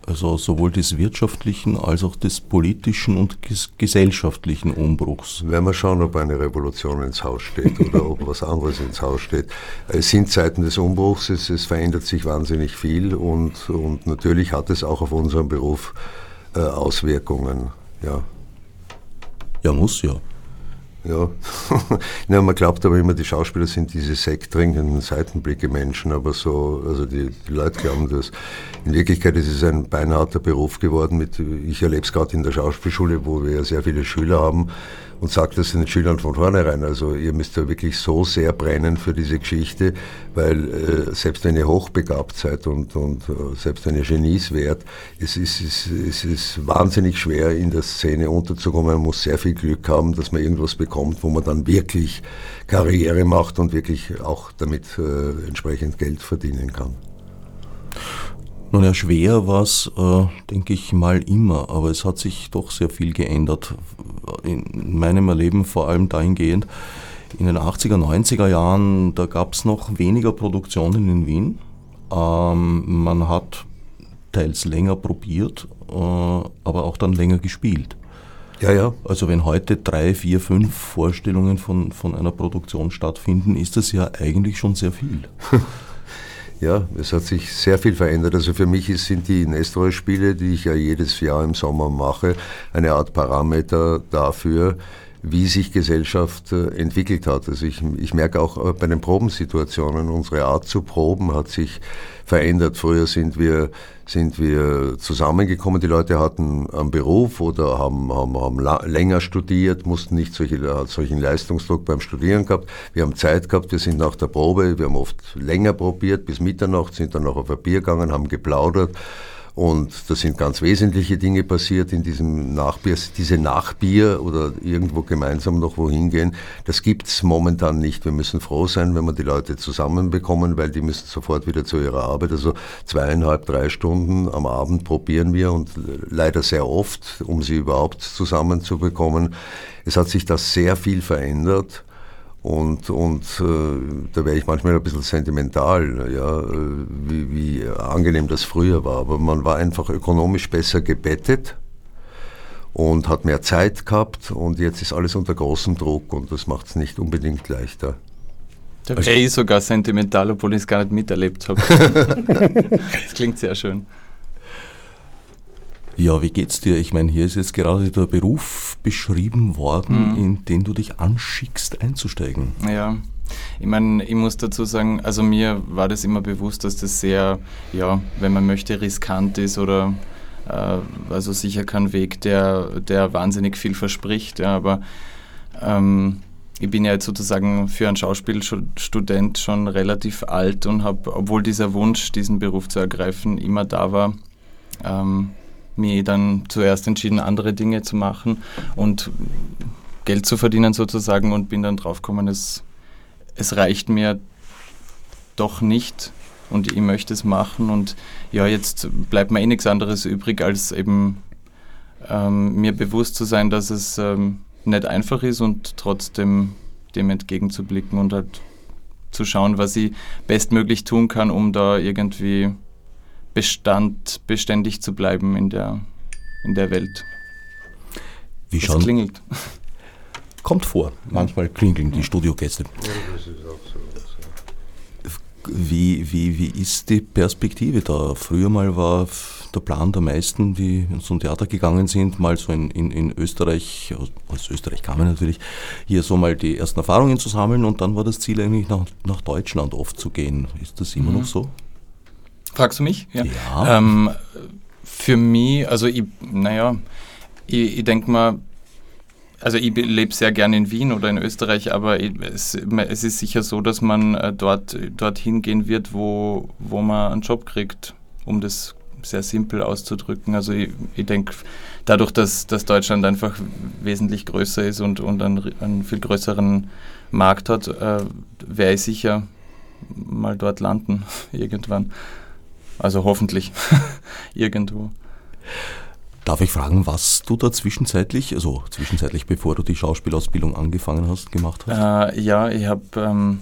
also sowohl des wirtschaftlichen als auch des politischen und gesellschaftlichen Umbruchs. Werden wir schauen, ob eine Revolution ins Haus steht oder ob was anderes ins Haus steht. Es sind Zeiten des Umbruchs, es, es verändert sich wahnsinnig viel und, und natürlich hat es auch auf unseren Beruf äh, Auswirkungen. Ja. ja, muss ja. Ja, ja, man glaubt aber immer, die Schauspieler sind diese sekttrinkenden Seitenblicke-Menschen, aber so, also die, die, Leute glauben das. In Wirklichkeit ist es ein beinharter Beruf geworden. Mit, ich erlebe es gerade in der Schauspielschule, wo wir ja sehr viele Schüler haben und sagt das den Schülern von vornherein. Also ihr müsst ja wirklich so sehr brennen für diese Geschichte, weil äh, selbst wenn ihr hochbegabt seid und, und äh, selbst wenn ihr Genies wärt, es ist, es, es ist wahnsinnig schwer in der Szene unterzukommen. Man muss sehr viel Glück haben, dass man irgendwas bekommt, wo man dann wirklich Karriere macht und wirklich auch damit äh, entsprechend Geld verdienen kann. Nun ja, schwer war es, äh, denke ich mal immer, aber es hat sich doch sehr viel geändert. In meinem Erleben vor allem dahingehend, in den 80er, 90er Jahren, da gab es noch weniger Produktionen in Wien. Ähm, man hat teils länger probiert, äh, aber auch dann länger gespielt. Ja, ja. Also wenn heute drei, vier, fünf Vorstellungen von, von einer Produktion stattfinden, ist das ja eigentlich schon sehr viel. Ja, es hat sich sehr viel verändert. Also für mich sind die Nestroy-Spiele, die ich ja jedes Jahr im Sommer mache, eine Art Parameter dafür, wie sich Gesellschaft äh, entwickelt hat. Also ich, ich merke auch äh, bei den Probensituationen, unsere Art zu proben hat sich verändert. Früher sind wir, sind wir zusammengekommen, die Leute hatten einen Beruf oder haben, haben, haben länger studiert, mussten nicht solche, solchen Leistungsdruck beim Studieren gehabt. Wir haben Zeit gehabt, wir sind nach der Probe, wir haben oft länger probiert, bis Mitternacht, sind dann noch auf ein Bier gegangen, haben geplaudert und da sind ganz wesentliche Dinge passiert in diesem Nachbier. Diese Nachbier oder irgendwo gemeinsam noch wohin gehen, das gibt's momentan nicht. Wir müssen froh sein, wenn wir die Leute zusammenbekommen, weil die müssen sofort wieder zu ihrer Arbeit. Also zweieinhalb, drei Stunden am Abend probieren wir und leider sehr oft, um sie überhaupt zusammenzubekommen. Es hat sich das sehr viel verändert. Und, und äh, da wäre ich manchmal ein bisschen sentimental, ja, wie, wie angenehm das früher war. Aber man war einfach ökonomisch besser gebettet und hat mehr Zeit gehabt und jetzt ist alles unter großem Druck und das macht es nicht unbedingt leichter. Da wäre ich sogar sentimental, obwohl ich es gar nicht miterlebt habe. das klingt sehr schön. Ja, wie geht's dir? Ich meine, hier ist jetzt gerade der Beruf beschrieben worden, mhm. in den du dich anschickst einzusteigen. Ja. Ich meine, ich muss dazu sagen, also mir war das immer bewusst, dass das sehr, ja, wenn man möchte, riskant ist oder äh, also sicher kein Weg, der, der wahnsinnig viel verspricht. Ja, aber ähm, ich bin ja jetzt sozusagen für einen Schauspielstudent schon relativ alt und habe, obwohl dieser Wunsch, diesen Beruf zu ergreifen, immer da war, ähm, mir dann zuerst entschieden, andere Dinge zu machen und Geld zu verdienen sozusagen und bin dann draufgekommen, es, es reicht mir doch nicht und ich möchte es machen und ja, jetzt bleibt mir eh nichts anderes übrig, als eben ähm, mir bewusst zu sein, dass es ähm, nicht einfach ist und trotzdem dem entgegenzublicken und halt zu schauen, was ich bestmöglich tun kann, um da irgendwie Bestand, beständig zu bleiben in der, in der Welt. Wie Es schauen, klingelt. kommt vor, manchmal klingeln die Studiogäste. Wie, wie, wie ist die Perspektive da? Früher mal war der Plan der meisten, die in so ein Theater gegangen sind, mal so in, in, in Österreich, aus- aus Österreich kamen natürlich, hier so mal die ersten Erfahrungen zu sammeln und dann war das Ziel eigentlich nach, nach Deutschland oft zu gehen. Ist das immer noch so? Fragst du mich? Ja. Ähm, für mich, also ich, naja, ich, ich denke mal, also ich lebe sehr gerne in Wien oder in Österreich, aber es, es ist sicher so, dass man äh, dort dorthin gehen wird, wo, wo man einen Job kriegt, um das sehr simpel auszudrücken. Also ich, ich denke, dadurch, dass, dass Deutschland einfach wesentlich größer ist und, und einen, einen viel größeren Markt hat, äh, werde ich sicher mal dort landen, irgendwann. Also hoffentlich irgendwo. Darf ich fragen, was du da zwischenzeitlich, also zwischenzeitlich bevor du die Schauspielausbildung angefangen hast, gemacht hast? Äh, ja, ich habe ähm,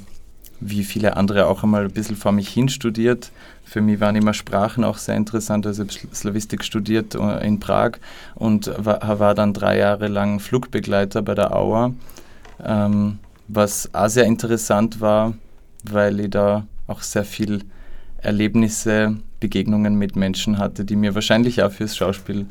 wie viele andere auch einmal ein bisschen vor mich hin studiert. Für mich waren immer Sprachen auch sehr interessant. Also ich habe Slavistik studiert äh, in Prag und war, war dann drei Jahre lang Flugbegleiter bei der Auer, ähm, was auch sehr interessant war, weil ich da auch sehr viel Erlebnisse, Begegnungen mit Menschen hatte, die mir wahrscheinlich auch fürs Schauspiel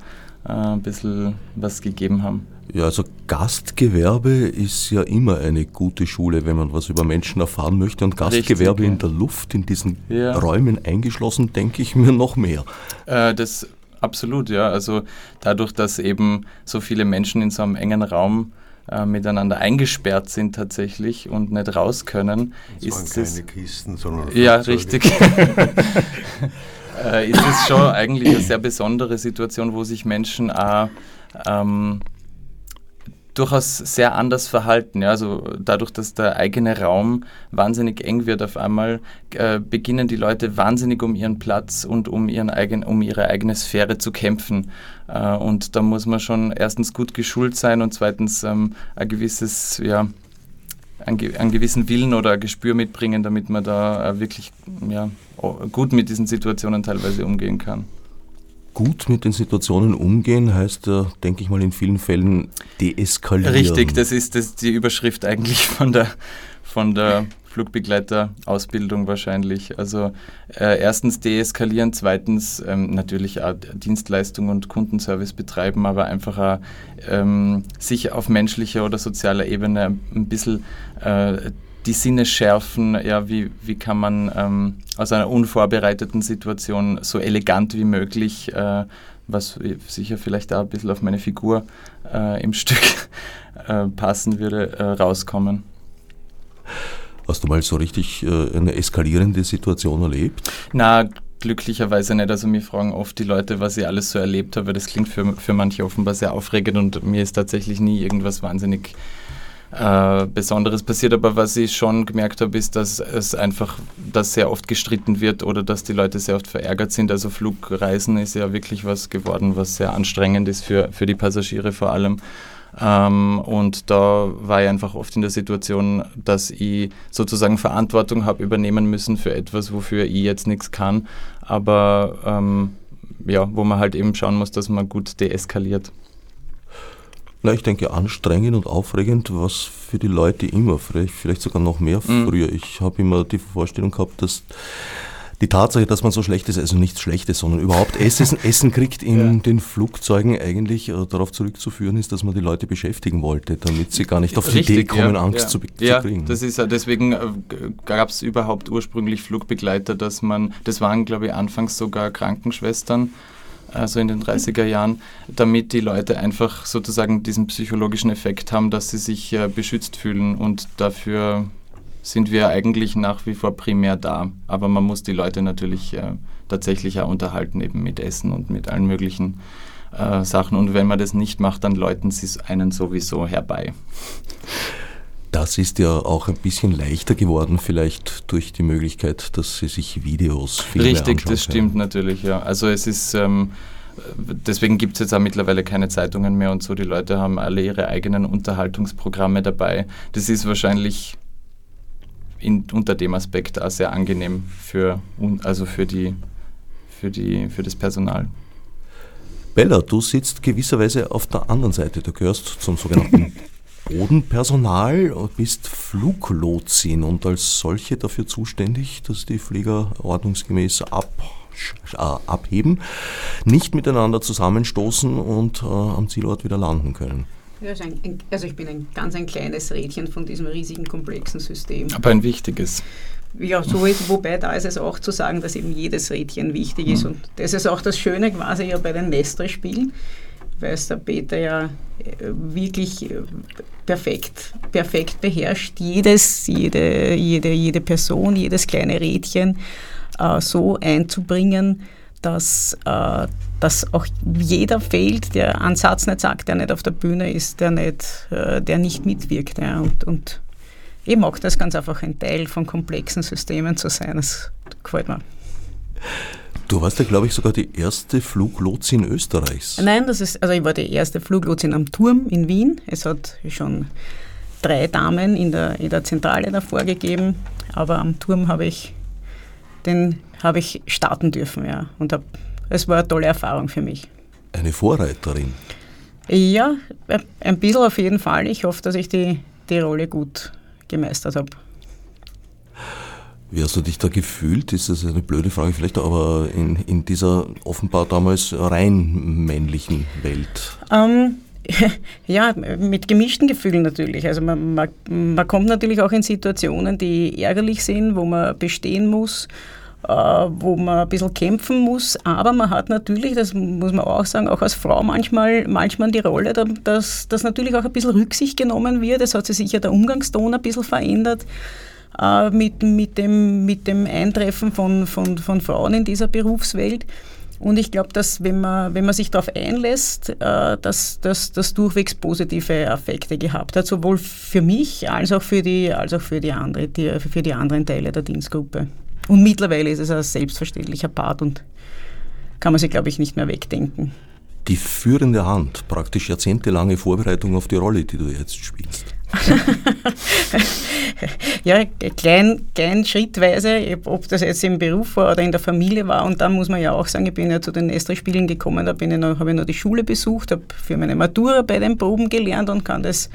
äh, ein bisschen was gegeben haben. Ja, also Gastgewerbe ist ja immer eine gute Schule, wenn man was über Menschen erfahren möchte. Und Gastgewerbe Richtig, ja. in der Luft, in diesen Ja. Räumen eingeschlossen, denke ich mir noch mehr. Äh, das absolut, ja. Also dadurch, dass eben so viele Menschen in so einem engen Raum äh, miteinander eingesperrt sind tatsächlich und nicht raus können, Es waren ist keine es Kisten, sondern ja Flugzeuge. richtig. äh, ist es schon eigentlich eine sehr besondere Situation, wo sich Menschen auch ähm, durchaus sehr anders verhalten. Ja? Also dadurch, dass der eigene Raum wahnsinnig eng wird auf einmal, äh, beginnen die Leute wahnsinnig um ihren Platz und um, ihren eigen, um ihre eigene Sphäre zu kämpfen. Äh, und da muss man schon erstens gut geschult sein und zweitens ähm, ein gewisses, ja, einen, ge- einen gewissen Willen oder ein Gespür mitbringen, damit man da äh, wirklich ja, gut mit diesen Situationen teilweise umgehen kann. Gut mit den Situationen umgehen heißt denke ich mal, in vielen Fällen deeskalieren. Richtig, das ist das die Überschrift eigentlich von der, von der Flugbegleiterausbildung wahrscheinlich. Also äh, erstens deeskalieren, zweitens ähm, natürlich auch Dienstleistung und Kundenservice betreiben, aber einfach auch, ähm, sich auf menschlicher oder sozialer Ebene ein bisschen äh, die Sinne schärfen, ja, wie, wie kann man ähm, aus einer unvorbereiteten Situation so elegant wie möglich, äh, was sicher vielleicht auch ein bisschen auf meine Figur äh, im Stück äh, passen würde, äh, rauskommen. Hast du mal so richtig äh, eine eskalierende Situation erlebt? Na, glücklicherweise nicht. Also mir fragen oft die Leute, was ich alles so erlebt habe. Das klingt für, für manche offenbar sehr aufregend und mir ist tatsächlich nie irgendwas wahnsinnig äh, Besonderes passiert. Aber was ich schon gemerkt habe, ist, dass es einfach, dass sehr oft gestritten wird oder dass die Leute sehr oft verärgert sind. Also Flugreisen ist ja wirklich was geworden, was sehr anstrengend ist für, für die Passagiere vor allem. Ähm, und da war ich einfach oft in der Situation, dass ich sozusagen Verantwortung habe übernehmen müssen für etwas, wofür ich jetzt nichts kann, aber ähm, ja, wo man halt eben schauen muss, dass man gut deeskaliert. Na, ich denke, anstrengend und aufregend, was für die Leute immer, vielleicht, vielleicht sogar noch mehr Mhm. früher. Ich habe immer die Vorstellung gehabt, dass die Tatsache, dass man so schlecht ist, also nichts Schlechtes, sondern überhaupt Essen, Essen kriegt in Ja. den Flugzeugen eigentlich äh, darauf zurückzuführen ist, dass man die Leute beschäftigen wollte, damit sie gar nicht auf die Idee kommen, ja, Angst ja. zu, ja, zu kriegen. das ist ja, deswegen äh, gab es überhaupt ursprünglich Flugbegleiter, dass man, das waren glaube ich anfangs sogar Krankenschwestern, also in den 30er Jahren, damit die Leute einfach sozusagen diesen psychologischen Effekt haben, dass sie sich äh, beschützt fühlen und dafür sind wir eigentlich nach wie vor primär da. Aber man muss die Leute natürlich äh, tatsächlich auch unterhalten, eben mit Essen und mit allen möglichen äh, Sachen. Und wenn man das nicht macht, dann läuten sie es einen sowieso herbei. Das ist ja auch ein bisschen leichter geworden, vielleicht durch die Möglichkeit, dass sie sich Videos Filme Richtig, das stimmt natürlich, ja. Also es ist, ähm, deswegen gibt es jetzt auch mittlerweile keine Zeitungen mehr und so. Die Leute haben alle ihre eigenen Unterhaltungsprogramme dabei. Das ist wahrscheinlich in, unter dem Aspekt auch sehr angenehm für, also für die für, die, für das Personal. Bella, du sitzt gewisserweise auf der anderen Seite. Du gehörst zum sogenannten Bodenpersonal und bist Fluglotsin und als solche dafür zuständig, dass die Flieger ordnungsgemäß ab, äh, abheben, nicht miteinander zusammenstoßen und äh, am Zielort wieder landen können. Also, ein, also, ich bin ein ganz ein kleines Rädchen von diesem riesigen komplexen System. Aber ein wichtiges. Ja, so ist, wobei da ist es auch zu sagen, dass eben jedes Rädchen wichtig ist. Mhm. Und das ist auch das Schöne quasi ja bei den Nestre-Spielen, weil es der Peter ja äh, wirklich äh, perfekt, perfekt beherrscht. Jedes, jede, jede, jede Person, jedes kleine Rädchen äh, so einzubringen, dass, äh, dass auch jeder fehlt, der einen Satz nicht sagt, der nicht auf der Bühne ist, der nicht, äh, der nicht mitwirkt. Ja. Und, und ich mag das ganz einfach, ein Teil von komplexen Systemen zu sein. Das gefällt mir. Du warst ja, glaube ich, sogar die erste Fluglotsin Österreichs. Nein, das ist, also ich war die erste Fluglotsin am Turm in Wien. Es hat schon drei Damen in der, in der Zentrale davor gegeben, aber am Turm habe ich den habe ich starten dürfen, ja. Und hab, es war eine tolle Erfahrung für mich. Eine Vorreiterin? Ja, ein bisschen auf jeden Fall. Ich hoffe, dass ich die, die Rolle gut gemeistert habe. Wie hast du dich da gefühlt? Ist das eine blöde Frage vielleicht, aber in, in dieser offenbar damals rein männlichen Welt? Ähm, ja, mit gemischten Gefühlen natürlich. Also man, man, man kommt natürlich auch in Situationen, die ärgerlich sind, wo man bestehen muss wo man ein bisschen kämpfen muss. Aber man hat natürlich, das muss man auch sagen, auch als Frau manchmal, manchmal die Rolle, dass, dass natürlich auch ein bisschen Rücksicht genommen wird. Es hat sich sicher der Umgangston ein bisschen verändert äh, mit, mit, dem, mit dem Eintreffen von, von, von Frauen in dieser Berufswelt. Und ich glaube, dass wenn man, wenn man sich darauf einlässt, äh, dass das durchwegs positive Effekte gehabt hat, sowohl für mich als auch für die, als auch für die, andere, die, für die anderen Teile der Dienstgruppe. Und mittlerweile ist es ein selbstverständlicher Part und kann man sich, glaube ich, nicht mehr wegdenken. Die führende Hand, praktisch jahrzehntelange Vorbereitung auf die Rolle, die du jetzt spielst. ja, klein, klein schrittweise, ob das jetzt im Beruf war oder in der Familie war. Und dann muss man ja auch sagen, ich bin ja zu den Estre-Spielen gekommen, da habe ich noch die Schule besucht, habe für meine Matura bei den Proben gelernt und kann das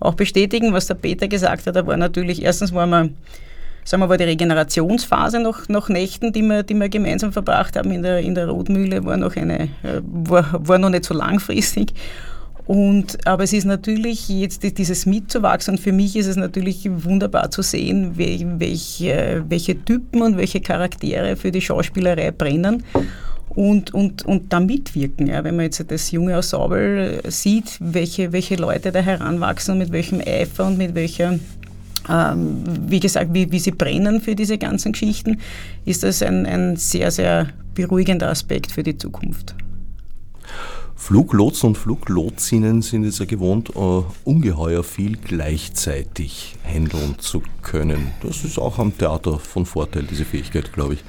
auch bestätigen, was der Peter gesagt hat. Da war natürlich, erstens war man sagen wir, war die Regenerationsphase noch, noch Nächten, die wir, die wir gemeinsam verbracht haben in der, in der Rotmühle, war noch, eine, äh, war, war noch nicht so langfristig. Und, aber es ist natürlich jetzt dieses mitzuwachsen und für mich ist es natürlich wunderbar zu sehen, welche, welche Typen und welche Charaktere für die Schauspielerei brennen und, und, und da mitwirken. Ja. Wenn man jetzt das junge Ensemble sieht, welche, welche Leute da heranwachsen und mit welchem Eifer und mit welcher ähm, wie gesagt, wie, wie sie brennen für diese ganzen Geschichten, ist das ein, ein sehr, sehr beruhigender Aspekt für die Zukunft. Fluglotsen und Fluglotsinnen sind es ja gewohnt, uh, ungeheuer viel gleichzeitig handeln zu können. Das ist auch am Theater von Vorteil, diese Fähigkeit, glaube ich.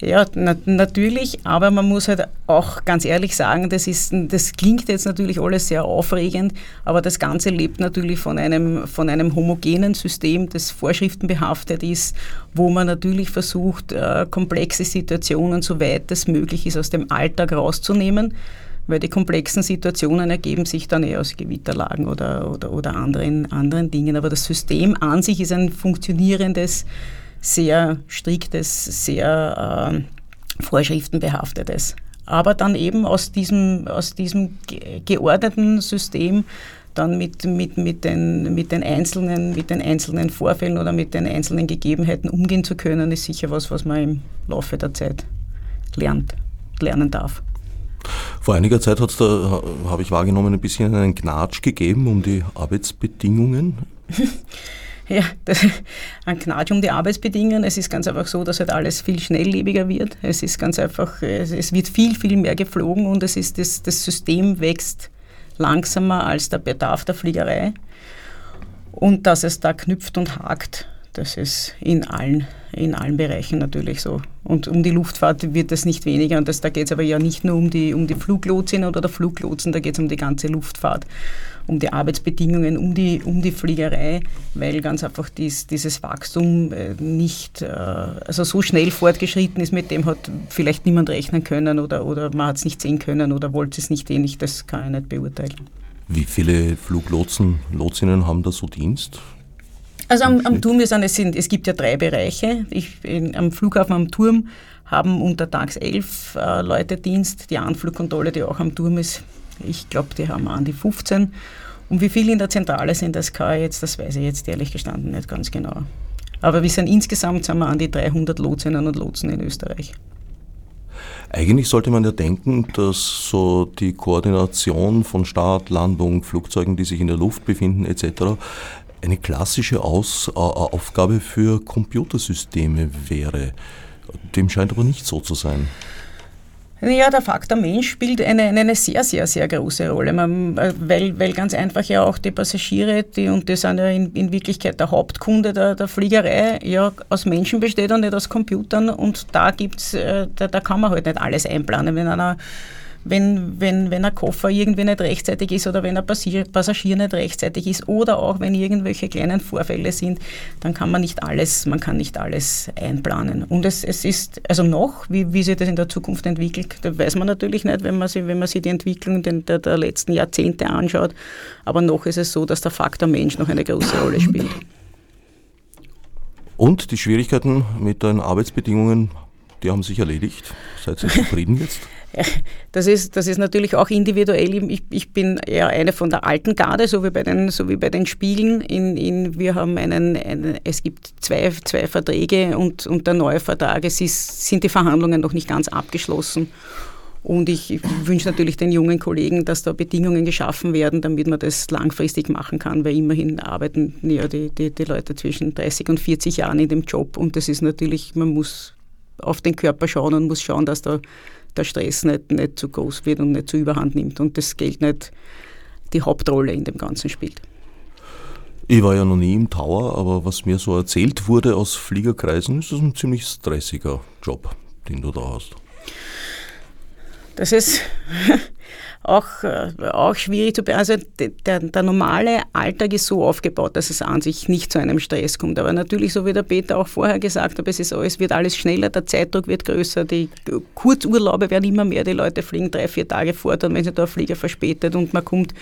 ja, na natürlich, aber man muss halt auch ganz ehrlich sagen, das, ist, das klingt jetzt natürlich alles sehr aufregend, aber das Ganze lebt natürlich von einem, von einem homogenen System, das vorschriftenbehaftet ist, wo man natürlich versucht, uh, komplexe Situationen, soweit es möglich ist, aus dem Alltag rauszunehmen weil die komplexen Situationen ergeben sich dann eher aus Gewitterlagen oder, oder, oder anderen, anderen Dingen. Aber das System an sich ist ein funktionierendes, sehr striktes, sehr äh, vorschriftenbehaftetes. Aber dann eben aus diesem, aus diesem geordneten System dann mit, mit, mit, den, mit, den einzelnen, mit den einzelnen Vorfällen oder mit den einzelnen Gegebenheiten umgehen zu können, ist sicher was, was man im Laufe der Zeit lernt, lernen darf. Vor einiger Zeit hat es da, habe ich wahrgenommen, ein bisschen einen Gnatsch gegeben um die Arbeitsbedingungen. Ja, das, ein Knatsch um die Arbeitsbedingungen. Es ist ganz einfach so, dass halt alles viel schnelllebiger wird. Es ist ganz einfach, es wird viel, viel mehr geflogen und es ist das, das System wächst langsamer als der Bedarf der Fliegerei. Und dass es da knüpft und hakt, das ist in allen, in allen Bereichen natürlich so. Und um die Luftfahrt wird es nicht weniger. Und das, da geht es aber ja nicht nur um die, um die Fluglotsin oder der Fluglotsen, da geht es um die ganze Luftfahrt. um die Arbeitsbedingungen, um die, um die Fliegerei, weil ganz einfach dies, dieses Wachstum äh, nicht äh, also so schnell fortgeschritten ist, mit dem hat vielleicht niemand rechnen können oder, oder man hat es nicht sehen können oder wollte es nicht ähnlich, das kann ich nicht beurteilen. Wie viele Fluglotsen, Lotsinnen haben da so Dienst? Also am, am Turm ist es, sind, es gibt ja drei Bereiche. Ich, in, am Flughafen am Turm haben untertags elf äh, Leute Dienst. Die Anflugkontrolle, die auch am Turm ist, ich glaube, die haben an die 15. Und wie viele in der Zentrale sind, das kann ich jetzt, das weiß ich jetzt ehrlich gestanden nicht ganz genau. Aber wir sind insgesamt sind wir an die 300 Lotsinnen und Lotsen in Österreich. Eigentlich sollte man ja denken, dass so die Koordination von Start, Landung, Flugzeugen, die sich in der Luft befinden etc. eine klassische Aus äh, Aufgabe für Computersysteme wäre. Dem scheint aber nicht so zu sein. Ja, der Faktor Mensch spielt eine, eine sehr, sehr, sehr große Rolle, Man, weil, weil ganz einfach ja auch die Passagiere, die, und die sind ja in, in Wirklichkeit der Hauptkunde der, der Fliegerei, ja aus Menschen besteht und nicht aus Computern und da gibt's, äh, da, da kann man halt nicht alles einplanen. Wenn einer wenn, wenn, wenn ein Koffer irgendwie nicht rechtzeitig ist oder wenn ein Passagier nicht rechtzeitig ist oder auch wenn irgendwelche kleinen Vorfälle sind, dann kann man nicht alles, man kann nicht alles einplanen. Und es, es ist, also noch, wie, wie sich das in der Zukunft entwickelt, das weiß man natürlich nicht, wenn man sich, wenn man sich die Entwicklung der, der letzten Jahrzehnte anschaut. Aber noch ist es so, dass der Faktor Mensch noch eine große Rolle spielt. Und die Schwierigkeiten mit den Arbeitsbedingungen, die haben sich erledigt. Seid ihr zufrieden jetzt? Das ist, das ist natürlich auch individuell. Ich, ich bin eher eine von der alten Garde, so wie bei den, so wie bei den Spielen. In, in, wir haben einen, einen, es gibt zwei, zwei Verträge und, und der neue Vertrag, es ist, sind die Verhandlungen noch nicht ganz abgeschlossen. Und ich wünsche natürlich den jungen Kollegen, dass da Bedingungen geschaffen werden, damit man das langfristig machen kann, weil immerhin arbeiten ja die, die, die Leute zwischen 30 und 40 Jahren in dem Job. Und das ist natürlich, man muss auf den Körper schauen und muss schauen, dass da der Stress nicht, nicht zu groß wird und nicht zu überhand nimmt und das Geld nicht die Hauptrolle in dem Ganzen spielt. Ich war ja noch nie im Tower, aber was mir so erzählt wurde aus Fliegerkreisen, ist das ein ziemlich stressiger Job, den du da hast. Das ist auch, äh, auch schwierig zu. Also der, der, normale Alltag ist so aufgebaut, dass es an sich nicht zu einem Stress kommt. Aber natürlich, so wie der Peter auch vorher gesagt hat, es, ist, es wird alles schneller, der Zeitdruck wird größer, die Kurzurlaube werden immer mehr, die Leute fliegen drei, vier Tage fort und wenn sich da ein Flieger verspätet und man kommt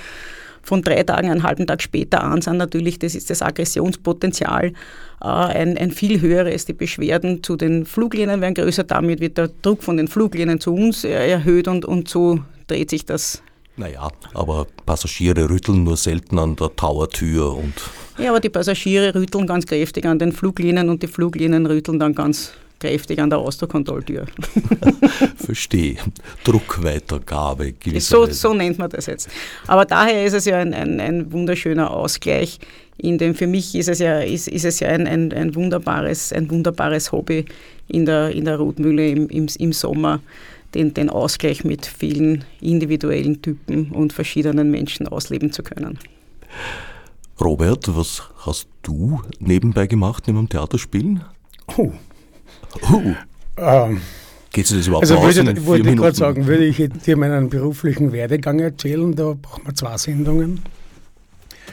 von drei Tagen einen halben Tag später an, sind natürlich, das ist das Aggressionspotenzial äh, ein, ein viel höheres. Die Beschwerden zu den Fluglinien werden größer, damit wird der Druck von den Fluglinien zu uns erhöht und, und so dreht sich das. Naja, aber Passagiere rütteln nur selten an der Towertür und. Ja, aber die Passagiere rütteln ganz kräftig an den Fluglinien und die Fluglinien rütteln dann ganz kräftig an der Austrokontrolltür. Verstehe. Druckweitergabe. So, so nennt man das jetzt. Aber daher ist es ja ein, ein, ein wunderschöner Ausgleich. In dem für mich ist es ja, ist, ist es ja ein, ein, ein, wunderbares, ein wunderbares Hobby in der, in der Rotmühle im, im, im Sommer den, den Ausgleich mit vielen individuellen Typen und verschiedenen Menschen ausleben zu können. Robert, was hast du nebenbei gemacht neben dem Theaterspielen? Oh. oh. Ähm, Geht das überhaupt also aus würde, in wollte ich gerade sagen, würde ich dir meinen beruflichen Werdegang erzählen, da brauchen wir zwei Sendungen.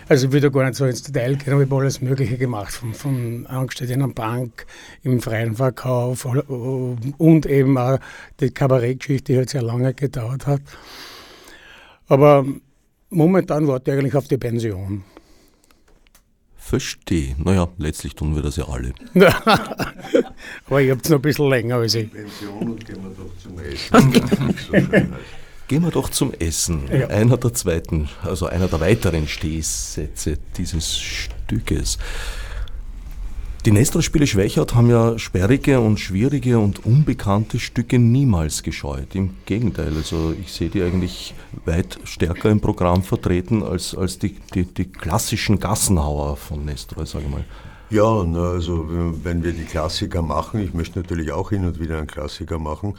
Also ich will da gar nicht so ins Detail gehen, aber ich habe alles Mögliche gemacht, von, von Angestellten in einer Bank, im freien Verkauf und eben auch die Kabarettgeschichte, die halt sehr lange gedauert hat. Aber momentan warte ich eigentlich auf die Pension. Verstehe. Naja, letztlich tun wir das ja alle. aber ich habe es noch ein bisschen länger als ich. Pension und gehen wir doch zum Essen. Gehen wir doch zum Essen. Ja. Einer der zweiten, also einer der weiteren Stehsätze dieses Stückes. Die Nestor-Spiele Schwächert haben ja sperrige und schwierige und unbekannte Stücke niemals gescheut. Im Gegenteil, also ich sehe die eigentlich weit stärker im Programm vertreten als, als die, die, die klassischen Gassenhauer von Nestor, sage ich mal. Ja, also wenn wir die Klassiker machen, ich möchte natürlich auch hin und wieder einen Klassiker machen,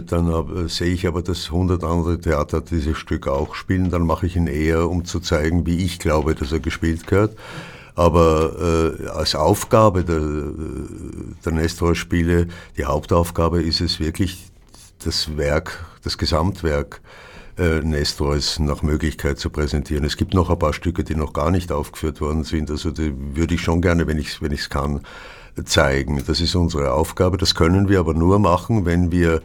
dann äh, sehe ich aber, dass 100 andere Theater dieses Stück auch spielen. Dann mache ich ihn eher, um zu zeigen, wie ich glaube, dass er gespielt gehört. Aber äh, als Aufgabe der, der Nestor-Spiele, die Hauptaufgabe ist es wirklich, das Werk, das Gesamtwerk äh, Nestors nach Möglichkeit zu präsentieren. Es gibt noch ein paar Stücke, die noch gar nicht aufgeführt worden sind. Also die würde ich schon gerne, wenn ich es wenn ich's kann, zeigen. Das ist unsere Aufgabe. Das können wir aber nur machen, wenn wir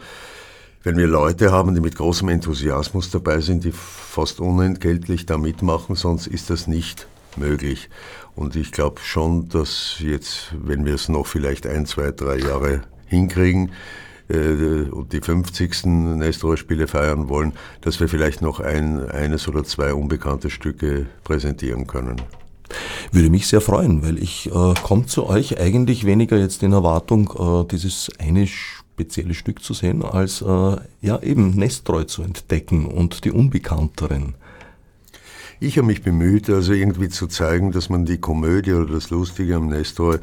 wenn wir Leute haben, die mit großem Enthusiasmus dabei sind, die fast unentgeltlich da mitmachen, sonst ist das nicht möglich. Und ich glaube schon, dass jetzt, wenn wir es noch vielleicht ein, zwei, drei Jahre hinkriegen, äh, und die 50. Nestor-Spiele feiern wollen, dass wir vielleicht noch ein, eines oder zwei unbekannte Stücke präsentieren können. Würde mich sehr freuen, weil ich äh, komme zu euch eigentlich weniger jetzt in Erwartung, äh, dieses eine spezielle Stück zu sehen, als äh, ja eben Nestreu zu entdecken und die Unbekannteren. Ich habe mich bemüht, also irgendwie zu zeigen, dass man die Komödie oder das Lustige am Nestor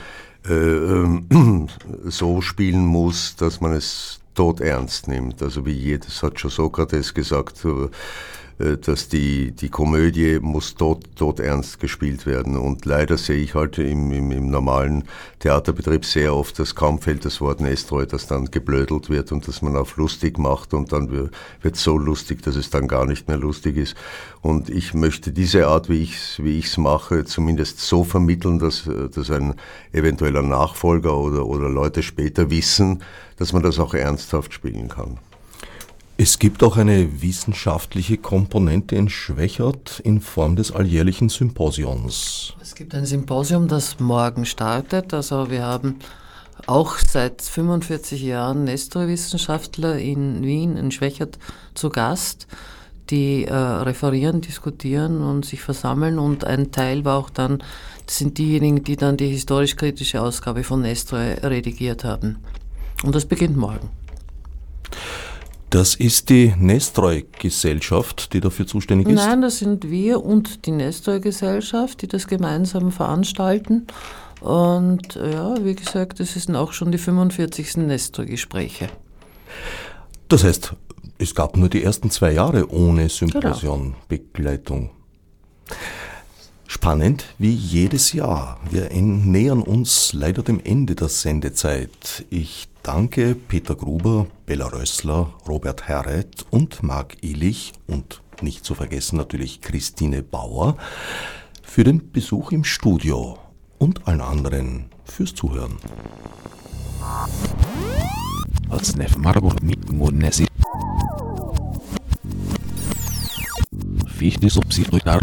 äh, ähm, so spielen muss, dass man es tot ernst nimmt. Also wie jedes hat schon Sokrates gesagt, äh, äh, dass die, die Komödie muss tot, tot ernst gespielt werden. Und leider sehe ich halt im, im, im normalen Theaterbetrieb sehr oft, dass kaum fällt das Wort Nestreu, dass dann geblödelt wird und dass man auf lustig macht und dann wird so lustig, dass es dann gar nicht mehr lustig ist. Und ich möchte diese Art, wie ich es wie ich's mache, zumindest so vermitteln, dass, dass ein eventueller Nachfolger oder, oder Leute später wissen, dass man das auch ernsthaft spielen kann. Es gibt auch eine wissenschaftliche Komponente in Schwächert in Form des alljährlichen Symposions. Es gibt ein Symposium, das morgen startet. Also wir haben auch seit 45 Jahren Nestor-Wissenschaftler in Wien, in Schwächert zu Gast, die äh, referieren, diskutieren und sich versammeln. Und ein Teil war auch dann, sind diejenigen, die dann die historisch-kritische Ausgabe von Nestor redigiert haben. Und das beginnt morgen. Das ist die Nestreu-Gesellschaft, die dafür zuständig ist? Nein, das sind wir und die Nestreu-Gesellschaft, die das gemeinsam veranstalten. Und ja, wie gesagt, das sind auch schon die 45. Nestreu-Gespräche. Das heißt, es gab nur die ersten zwei Jahre ohne Symposion-Begleitung. Genau. Spannend wie jedes Jahr. Wir nähern uns leider dem Ende der Sendezeit. Ich danke Peter Gruber, Bella Rössler, Robert Herret und Marc Illich und nicht zu vergessen natürlich Christine Bauer für den Besuch im Studio und allen anderen fürs Zuhören. Fichte subsidiar